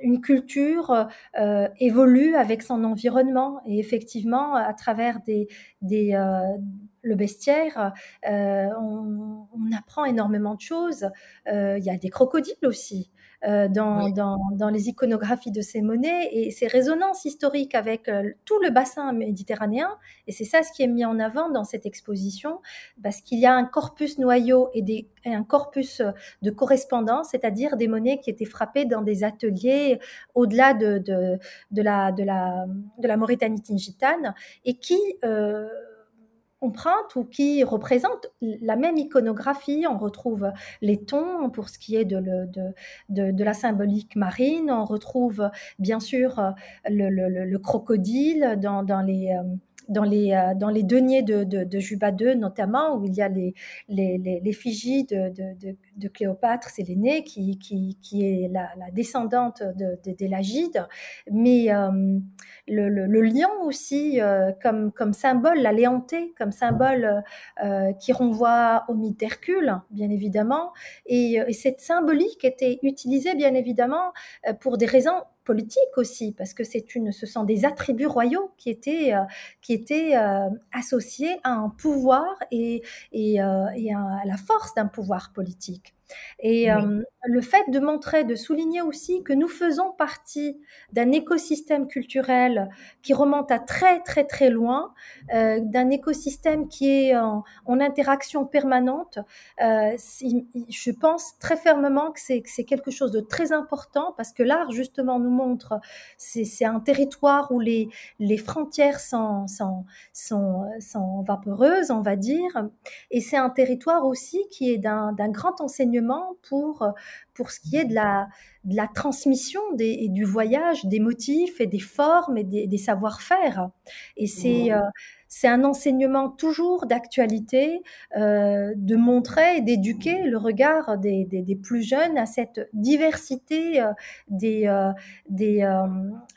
une culture euh, évolue avec son environnement et effectivement à travers des, euh, le bestiaire euh, on, apprend énormément de choses il y a des crocodiles aussi dans, dans, dans, les iconographies de ces monnaies et ces résonances historiques avec tout le bassin méditerranéen. Et c'est ça ce qui est mis en avant dans cette exposition, parce qu'il y a un corpus noyau et, des, et un corpus de correspondance, c'est-à-dire des monnaies qui étaient frappées dans des ateliers au-delà de, de, de, la, de, la, de la Mauritanie tingitane et qui euh, empruntent ou qui représentent la même iconographie. On retrouve les tons pour ce qui est de, la symbolique marine. On retrouve bien sûr le, le, crocodile dans, les... Deniers de, Juba II notamment, où il y a les, de, de, Cléopâtre Sélénée, qui, qui, qui est la, descendante de, de, mais euh, le, le, lion aussi euh, comme, comme symbole, la léonté comme symbole euh, qui renvoie au mythe d'Hercule, bien évidemment, et, et cette symbolique était utilisée bien évidemment pour des raisons politique aussi, parce que c'est une, ce sont des attributs royaux qui étaient, qui étaient associés à un pouvoir et, et, et à la force d'un pouvoir politique. back Et euh, le fait de montrer, de souligner aussi que nous faisons partie d'un écosystème culturel qui remonte à très très très loin, euh, d'un écosystème qui est en, en interaction permanente, euh, je pense très fermement que c'est quelque chose de très important parce que l'art justement nous montre, c'est un territoire où les, les frontières sont, sont, sont, sont vaporeuses, on va dire, et c'est un territoire aussi qui est d'un grand enseignement pour, euh, pour ce qui est de la, de la transmission des, et du voyage, des motifs et des formes et des, savoir-faire. Et c'est euh, c'est un enseignement toujours d'actualité, euh, de montrer et d'éduquer le regard des, des, des, plus jeunes à cette diversité des, des,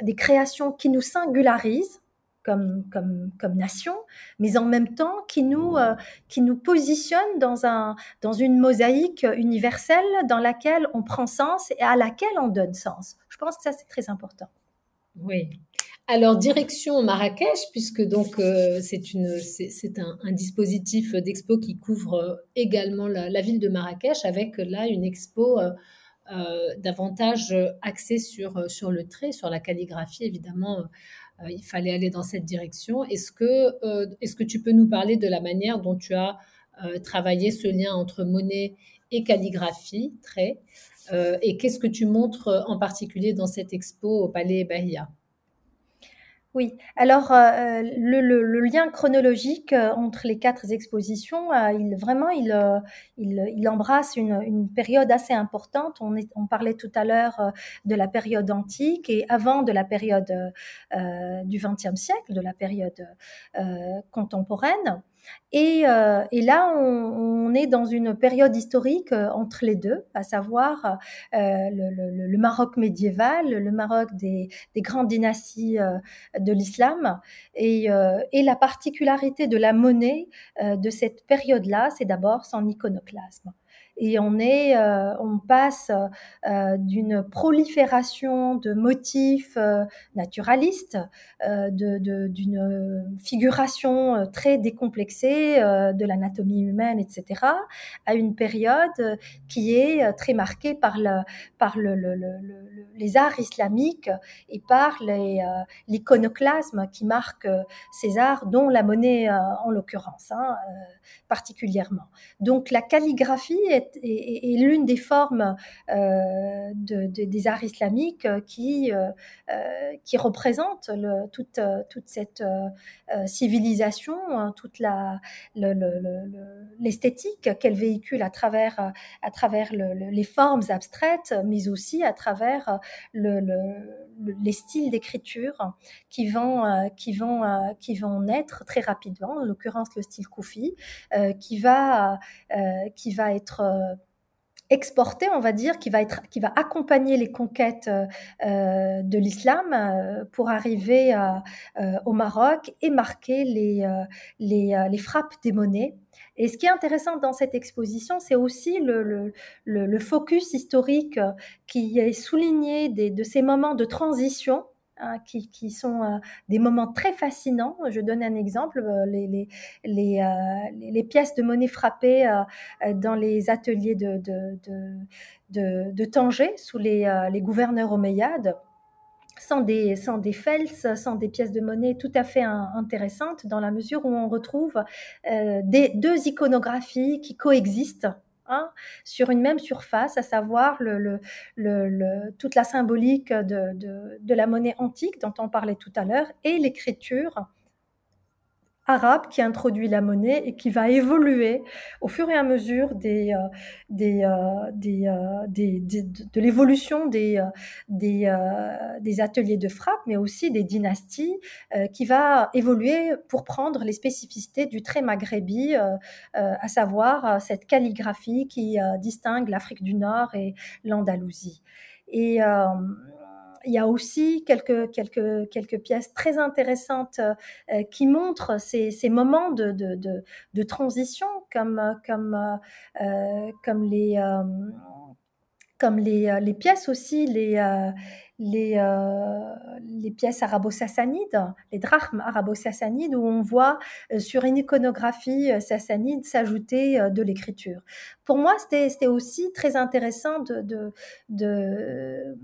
des créations qui nous singularisent comme, nation, mais en même temps qui nous, euh, qui nous positionne dans, un, dans une mosaïque universelle dans laquelle on prend sens et à laquelle on donne sens. Je pense que ça, c'est très important. Oui. Alors, direction Marrakech, puisque donc euh, c'est une c'est un, dispositif d'expo qui couvre euh, également la, ville de Marrakech, avec là une expo davantage axée sur, sur le trait, sur la calligraphie, évidemment il fallait aller dans cette direction. Est-ce que, euh, est-ce que tu peux nous parler de la manière dont tu as euh, travaillé ce lien entre monnaie et calligraphie, trait Et qu'est-ce que tu montres en particulier dans cette expo au Palais Bahia? Oui, alors euh, le, lien chronologique euh, entre les quatre expositions, euh, il vraiment il, il, embrasse une, une, période assez importante. On, on parlait tout à l'heure de la période antique et avant de la période du XXe siècle, de la période contemporaine. Et, euh, et là, on, est dans une période historique euh, entre les deux, à savoir euh, le, Maroc médiéval, le Maroc des, des grandes dynasties de l'islam. Et, et, la particularité de la monnaie de cette période-là, c'est d'abord son iconoclasme et on est, euh, on passe euh, d'une prolifération de motifs euh, naturalistes, d'une de, figuration très décomplexée de l'anatomie humaine, etc., à une période qui est très marquée par, le, par le, le, les arts islamiques et par l'iconoclasme qui marque ces arts, dont la monnaie en l'occurrence, hein, particulièrement. Donc la calligraphie est est, l'une des formes euh, de, de, des arts islamiques qui, euh, euh qui représente toute, toute cette euh, euh, civilisation, hein, toute l'esthétique le, qu'elle véhicule à travers, à travers les formes abstraites, mais aussi à travers les styles d'écriture qui vont, qui, vont, qui vont naître très rapidement, en l'occurrence le style koufi, qui, va, qui va être exporté, on va dire, qui va, être, qui va accompagner les conquêtes euh, de l'islam euh, pour arriver euh, au Maroc et marquer les, euh, les, euh, les, frappes des monnaies. Et ce qui est intéressant dans cette exposition, c'est aussi le, le, le, focus historique qui est souligné des, de ces moments de transition hein, qui, sont des moments très fascinants. Je donne un exemple, les, les, les, pièces de monnaie frappées dans les ateliers de, Tanger sous les, gouverneurs omeyyades sans des, fels, sans des pièces de monnaie tout à fait intéressantes, dans la mesure où on retrouve euh, des, deux iconographies qui coexistent. Sur une même surface, à savoir toute la symbolique de, la monnaie antique dont on parlait tout à l'heure et l'écriture arabe qui introduit la monnaie et qui va évoluer au fur et à mesure euh, euh, euh, de l'évolution des, ateliers de frappe, mais aussi des dynasties, qui va évoluer pour prendre les spécificités du trait maghrébi, à savoir cette calligraphie qui distingue l'Afrique du Nord et l'Andalousie. Et il y a aussi quelques, quelques, quelques pièces très intéressantes euh, qui montrent ces, moments de, de, de, de, transition, comme, comme, euh, comme, les, euh, comme les, les, pièces aussi, les, les, les pièces arabo-sassanides, les drachmes arabo-sassanides, où on voit sur une iconographie sassanide s'ajouter de l'écriture. Pour moi, c'était aussi très intéressant de, de,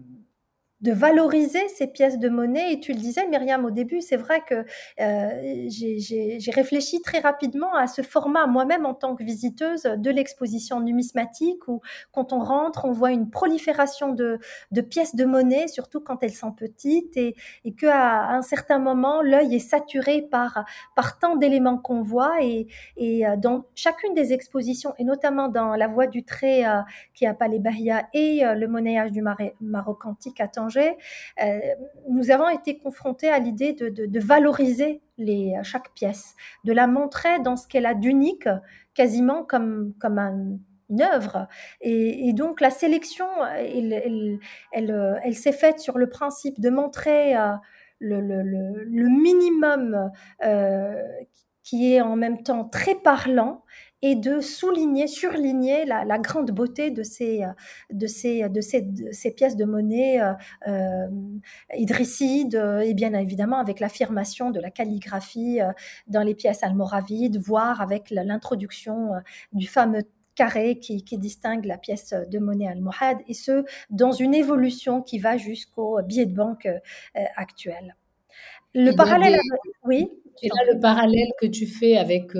de valoriser ces pièces de monnaie. Et tu le disais, Myriam, au début, c'est vrai que euh, j'ai réfléchi très rapidement à ce format, moi-même en tant que visiteuse de l'exposition numismatique, où quand on rentre, on voit une prolifération de, pièces de monnaie, surtout quand elles sont petites, et, qu'à un certain moment, l'œil est saturé par, tant d'éléments qu'on voit. Et, euh, dans chacune des expositions, et notamment dans La Voie du Trait euh, qui est à Palais Bahia et le monnayage du Maroc antique à euh, nous avons été confrontés à l'idée de, valoriser les, chaque pièce, de la montrer dans ce qu'elle a d'unique, quasiment comme, une œuvre. Et, donc la sélection, elle, elle, s'est faite sur le principe de montrer euh, le, minimum euh, qui est en même temps très parlant et de souligner, surligner la, la grande beauté de ces, de ces, de ces, ces pièces de monnaie euh, euh idrissides et bien évidemment avec l'affirmation de la calligraphie euh, dans les pièces almoravides, voire avec l'introduction euh, du fameux carré qui, qui, distingue la pièce de monnaie almohade, et ce, dans une évolution qui va jusqu'au billet de banque actuel. Le parallèle, oui. Et là, le parallèle que tu fais avec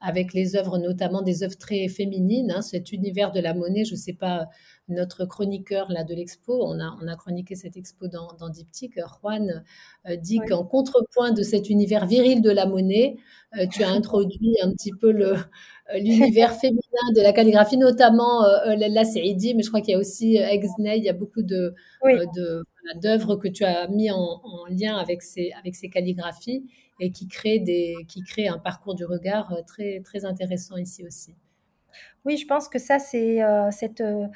avec les œuvres, notamment des œuvres très féminines, hein, cet univers de la monnaie. Je ne sais pas, notre chroniqueur là de l'expo, on a, on a chroniqué cette expo dans, dans Diptyque, Juan euh, dit qu'en contrepoint de cet univers viril de la monnaie, euh, tu as introduit un petit peu le, euh, l'univers féminin de la calligraphie, notamment la Saïdi, mais je crois qu'il y a aussi Exney, il y a beaucoup de, de d'œuvres que tu as mis en, en, lien avec ces, avec ces calligraphies et qui crée, des, qui crée un parcours du regard euh, très, très intéressant ici aussi. Oui, je pense que ça, c'est euh, cette, euh,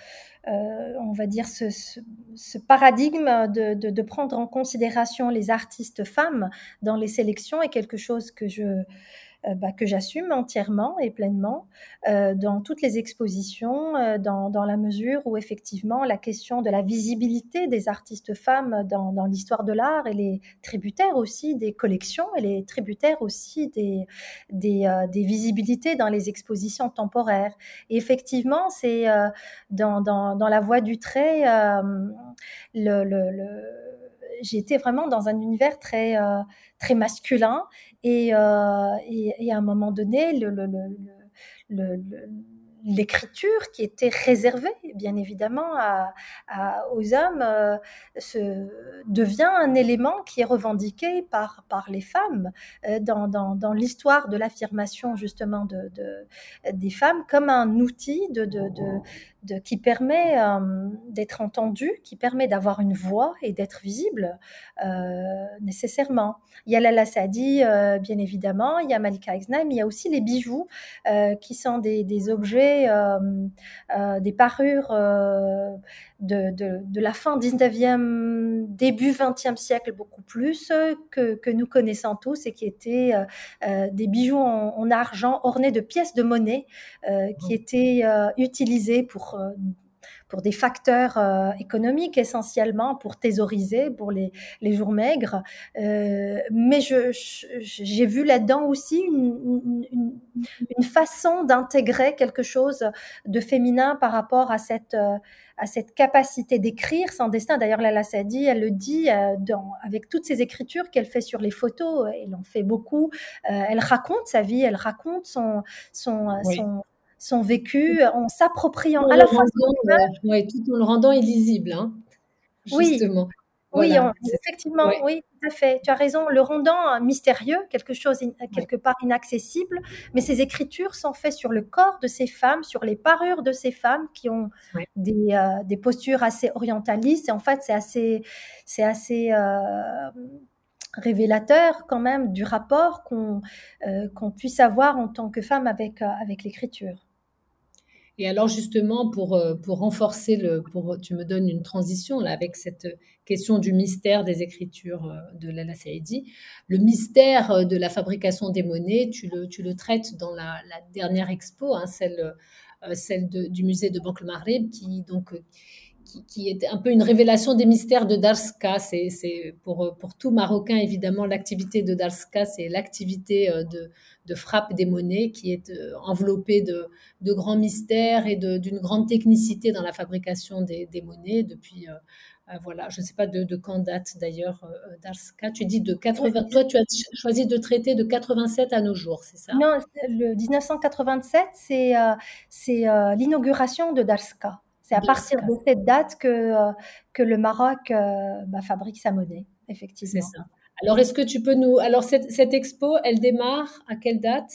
on va dire, ce, paradigme de, de, prendre en considération les artistes femmes dans les sélections est quelque chose que je, bah, que j'assume entièrement et pleinement euh, dans toutes les expositions, euh, dans, dans, la mesure où effectivement la question de la visibilité des artistes femmes dans, dans l'histoire de l'art, elle est tributaire aussi des collections, elle est tributaire aussi des, des, des visibilités dans les expositions temporaires. Et effectivement, c'est dans, dans, dans, la voie du trait, le, le, le j'étais vraiment dans un univers très, très masculin euh, et, et, à un moment donné, l'écriture qui était réservée, bien évidemment, aux hommes, euh, devient un élément qui est revendiqué par, par les femmes euh, dans, dans, l'histoire de l'affirmation justement de, de, des femmes comme un outil de, de, qui permet euh, d'être entendu, qui permet d'avoir une voix et d'être visible euh, nécessairement. Il y a Lala Sadi, euh, bien évidemment, il y a Malika Exnaim, il y a aussi les bijoux qui sont des objets, des parures de, de, de, la fin 19e, début 20e siècle beaucoup plus que, que nous connaissons tous et qui étaient des bijoux en, en, argent ornés de pièces de monnaie qui mmh. étaient utilisés pour pour des facteurs économiques essentiellement, pour thésauriser, pour les, les jours maigres. mais j'ai vu là-dedans aussi une, une, une façon d'intégrer quelque chose de féminin par rapport à cette à cette capacité d'écrire son destin. D'ailleurs, Lala Sadi, elle le dit euh, dans, avec toutes ses écritures qu'elle fait sur les photos. Elle en fait beaucoup. Euh, elle raconte sa vie, elle raconte son, son, euh, son, vécu en s'appropriant à la fois. Oui, tout en le rendant illisible. Hein, justement. Oui. Oui, effectivement, oui, tout à fait. Tu as raison. Le rendant mystérieux, quelque chose quelque part inaccessible, mais ces écritures sont faites sur le corps de ces femmes, sur les parures de ces femmes qui ont des, euh, des, postures assez orientalistes. Et en fait, c'est assez, c'est assez euh, révélateur quand même du rapport qu'on euh, qu'on puisse avoir en tant que femme avec, avec l'écriture. Et alors justement, pour, euh, pour renforcer le, pour, tu me donnes une transition là avec cette question du mystère des écritures euh, de Lala Saïdi. Le mystère euh, de la fabrication des monnaies, tu le, tu le traites dans la, dernière expo, hein, celle, celle du musée de Banque Maghreb, qui donc qui, est un peu une révélation des mystères de Darska. C'est pour, pour tout Marocain, évidemment, l'activité de Darska, c'est l'activité euh, de, de, frappe des monnaies qui est euh, enveloppée de, de grands mystères et d'une grande technicité dans la fabrication des, des monnaies depuis. Euh, voilà, je ne sais pas de, de quand date d'ailleurs Darska. Tu dis de 80. Toi, tu as choisi de traiter de 87 à nos jours, c'est ça? Non, le 1987, c'est c'est l'inauguration de Darska. C'est à partir de cette date que, euh, que le Maroc euh, bah, fabrique sa monnaie, effectivement. C'est ça. Alors, est-ce que tu peux nous... Alors, cette, cette expo, elle démarre à quelle date?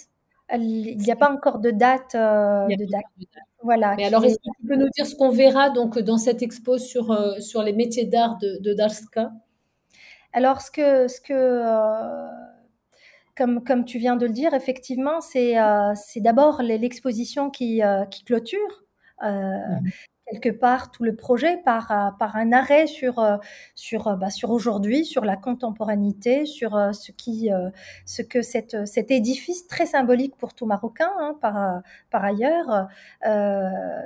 Il n'y a pas encore de date. Euh, de date. Voilà. Mais alors, est-ce que tu peux nous dire ce qu'on verra donc dans cette expo sur, sur les métiers d'art de, de Darska? Alors, ce que... Ce que comme, comme, tu viens de le dire, effectivement, c'est c'est d'abord l'exposition qui, qui clôture. Mmh quelque part tout le projet par, euh, par un arrêt sur, euh, sur, euh, bah, sur aujourd'hui, sur la contemporanité, sur ce, qui, ce que cette, cet édifice très symbolique pour tout Marocain, hein, par, par ailleurs,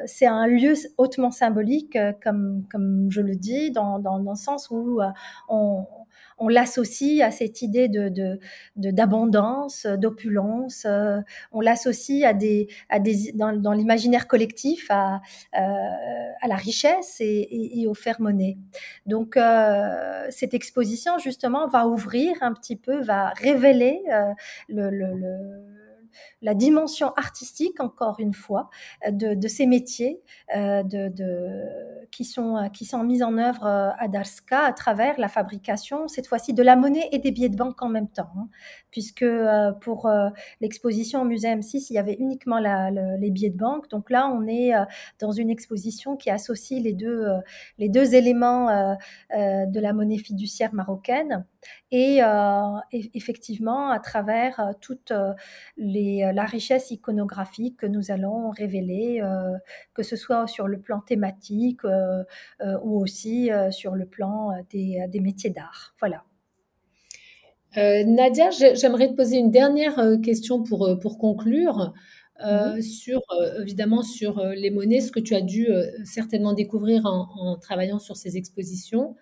c'est un lieu hautement symbolique, comme, comme je le dis, dans, dans, dans le sens où on on l'associe à cette idée de, d'abondance, d'opulence. Euh, on l'associe à des, à des, dans, l'imaginaire collectif à, euh, à la richesse et, au faire monnaie. Donc, euh, cette exposition, justement, va ouvrir un petit peu, va révéler le la dimension artistique, encore une fois, de, ces métiers euh, de, qui, sont, qui sont mis en œuvre euh, à Darska à travers la fabrication, cette fois-ci, de la monnaie et des billets de banque en même temps. Hein. puisque euh, pour l'exposition au musée M6, il y avait uniquement les billets de banque. Donc là, on est dans une exposition qui associe les deux, les deux éléments de la monnaie fiduciaire marocaine. Et, effectivement, à travers toute les, la richesse iconographique que nous allons révéler, euh, que ce soit sur le plan thématique euh, euh, ou aussi sur le plan des, métiers d'art. Voilà. Nadia, j'aimerais te poser une dernière question pour, pour conclure. sur évidemment sur les monnaies, ce que tu as dû certainement découvrir en, en, travaillant sur ces expositions,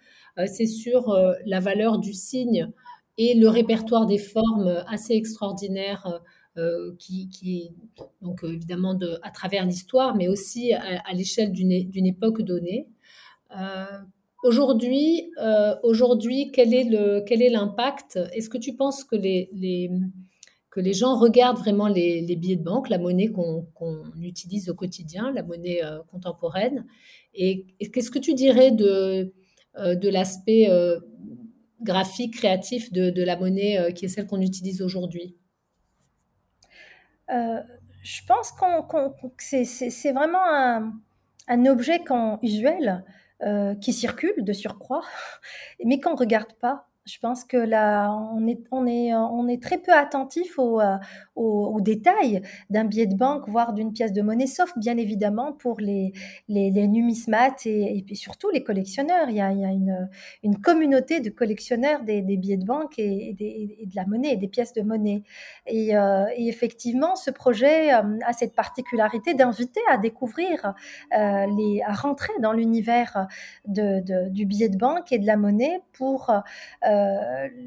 c'est sur la valeur du signe et le répertoire des formes assez extraordinaires euh, qui, donc euh, évidemment de, à travers l'histoire, mais aussi à, l'échelle d'une époque donnée. Euh, aujourd'hui, aujourd'hui, quel est quel est l'impact? Est-ce que tu penses que les, les, que les gens regardent vraiment les, les billets de banque, la monnaie qu'on utilise au quotidien, la monnaie contemporaine? Et, qu'est-ce que tu dirais de de l'aspect graphique, créatif de, de, la monnaie qui est celle qu'on utilise aujourd'hui? Je pense qu'on, que c'est, vraiment un, objet usuel euh, qui circule de surcroît, mais qu'on ne regarde pas. Je pense que là, on est, est très peu attentif aux, aux, détails d'un billet de banque, voire d'une pièce de monnaie, sauf bien évidemment pour les, numismates et, surtout les collectionneurs. Il y a, une, communauté de collectionneurs des, billets de banque et, de la monnaie, des pièces de monnaie. Et, effectivement, ce projet a cette particularité d'inviter à découvrir, à rentrer dans l'univers du billet de banque et de la monnaie pour euh,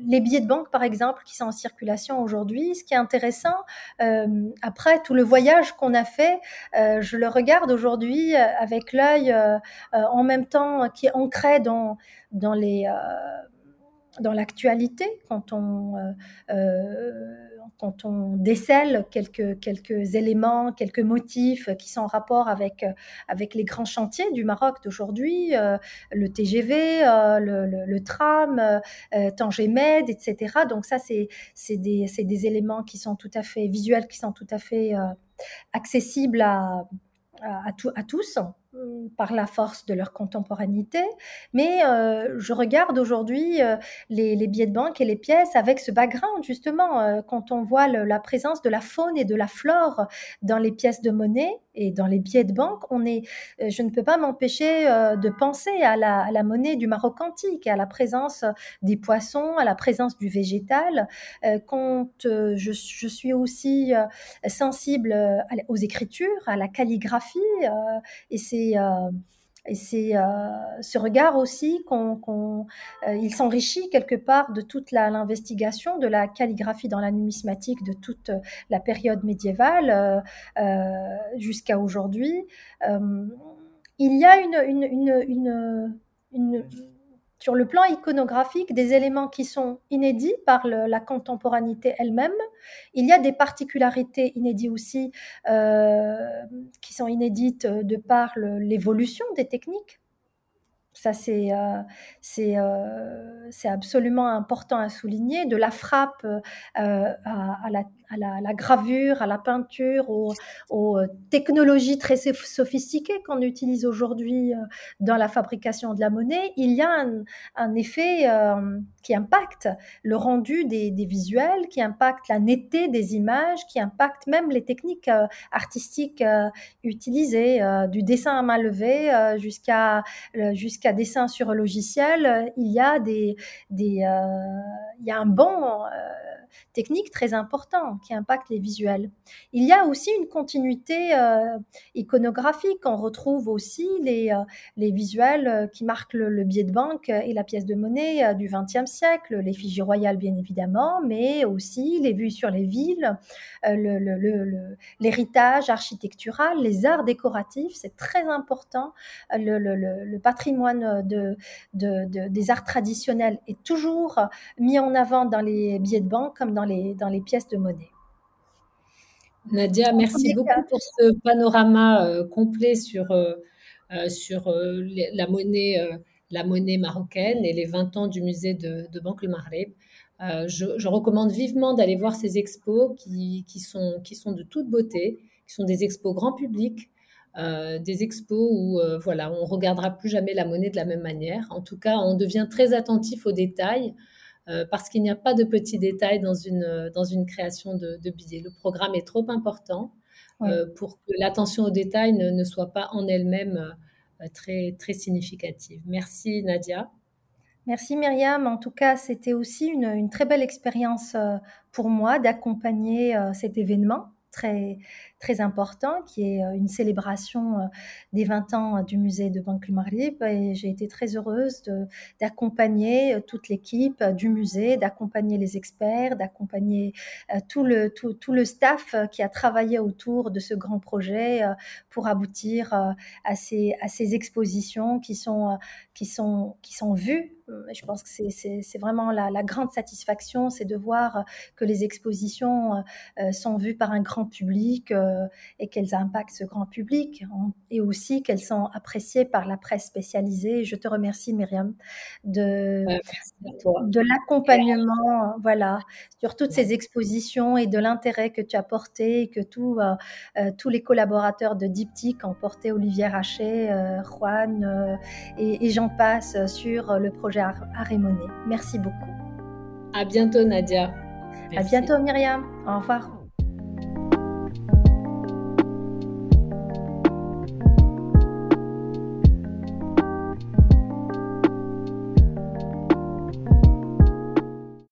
les billets de banque, par exemple, qui sont en circulation aujourd'hui, ce qui est intéressant, euh, après tout le voyage qu'on a fait, euh, je le regarde aujourd'hui avec l'œil en même temps qui est ancré dans, dans les dans l'actualité, quand on quand on décèle quelques, éléments, quelques motifs qui sont en rapport avec, les grands chantiers du Maroc d'aujourd'hui, euh, le TGV, euh, le, tram, euh, Tanger-Med, etc. Donc ça, c'est des, éléments qui sont tout à fait visuels, qui sont tout à fait accessibles à tous par la force de leur contemporanéité, mais euh, je regarde aujourd'hui euh, les, billets de banque et les pièces avec ce background justement, euh, quand on voit la présence de la faune et de la flore dans les pièces de monnaie et dans les billets de banque, on est, je ne peux pas m'empêcher de penser à la, monnaie du Maroc antique, à la présence des poissons, à la présence du végétal. quand je, je, suis aussi sensible aux écritures, à la calligraphie, et c'est euh, et c'est euh, ce regard aussi qu'on, euh, il s'enrichit quelque part de toute l'investigation de la calligraphie dans la numismatique de toute la période médiévale jusqu'à aujourd'hui. il y a une, une, une sur le plan iconographique des éléments qui sont inédits par la contemporanéité elle-même. Il y a des particularités inédites aussi euh, qui sont inédites de par l'évolution des techniques. Ça, c'est euh, euh, c'est absolument important à souligner. De la frappe à, la, à la, gravure, à la peinture, aux, technologies très sophistiquées qu'on utilise aujourd'hui euh, dans la fabrication de la monnaie, il y a un, effet euh, qui impacte le rendu des, visuels, qui impacte la netteté des images, qui impacte même les techniques euh, artistiques utilisées, du dessin à main levée jusqu'à jusqu'à dessin sur logiciel. Il y a des, des il y a un bon technique très important qui impacte les visuels. Il y a aussi une continuité euh, iconographique. On retrouve aussi les, euh, les visuels euh, qui marquent le, billet de banque et la pièce de monnaie du XXe siècle, l'effigie royale bien évidemment, mais aussi les vues sur les villes, l'héritage architectural, les arts décoratifs, c'est très important. Le, patrimoine de, des arts traditionnels est toujours mis en avant dans les billets de banque comme dans les, dans les pièces de monnaie. Nadia, merci beaucoup pour ce panorama euh, complet sur, euh, euh, sur la, monnaie, la monnaie marocaine et les 20 ans du musée de, Banque le Maghreb. Je, recommande vivement d'aller voir ces expos qui, qui, sont, qui sont de toute beauté, qui sont des expos grand public, des expos où voilà, on regardera plus jamais la monnaie de la même manière. En tout cas, on devient très attentif aux détails. Euh, parce qu'il n'y a pas de petits détails dans une, dans une création de, billets. Le programme est trop important euh, pour que l'attention aux détails ne, soit pas en elle-même euh, très, très significative. Merci Nadia. Merci Myriam. En tout cas, c'était aussi une, une, très belle expérience pour moi d'accompagner cet événement très, très important, qui est euh, une célébration euh, des 20 ans euh, du musée de Banque Marib. Et j'ai été très heureuse d'accompagner toute l'équipe du musée, d'accompagner les experts, d'accompagner tout le, tout, tout, le staff qui a travaillé autour de ce grand projet pour aboutir à ces, à ces expositions qui sont, qui sont, qui sont vues je pense que c'est vraiment la, la, grande satisfaction, c'est de voir que les expositions sont vues par un grand public, euh, et qu'elles impactent ce grand public et aussi qu'elles sont appréciées par la presse spécialisée. Je te remercie Myriam de, de l'accompagnement voilà, sur toutes ces expositions et de l'intérêt que tu as porté et que tout, euh, euh, tous les collaborateurs de Diptyque ont porté, Olivier Rachet, Juan et, j'en passe sur le projet Arémoné. Merci beaucoup. À bientôt Nadia. À bientôt Myriam. Au revoir.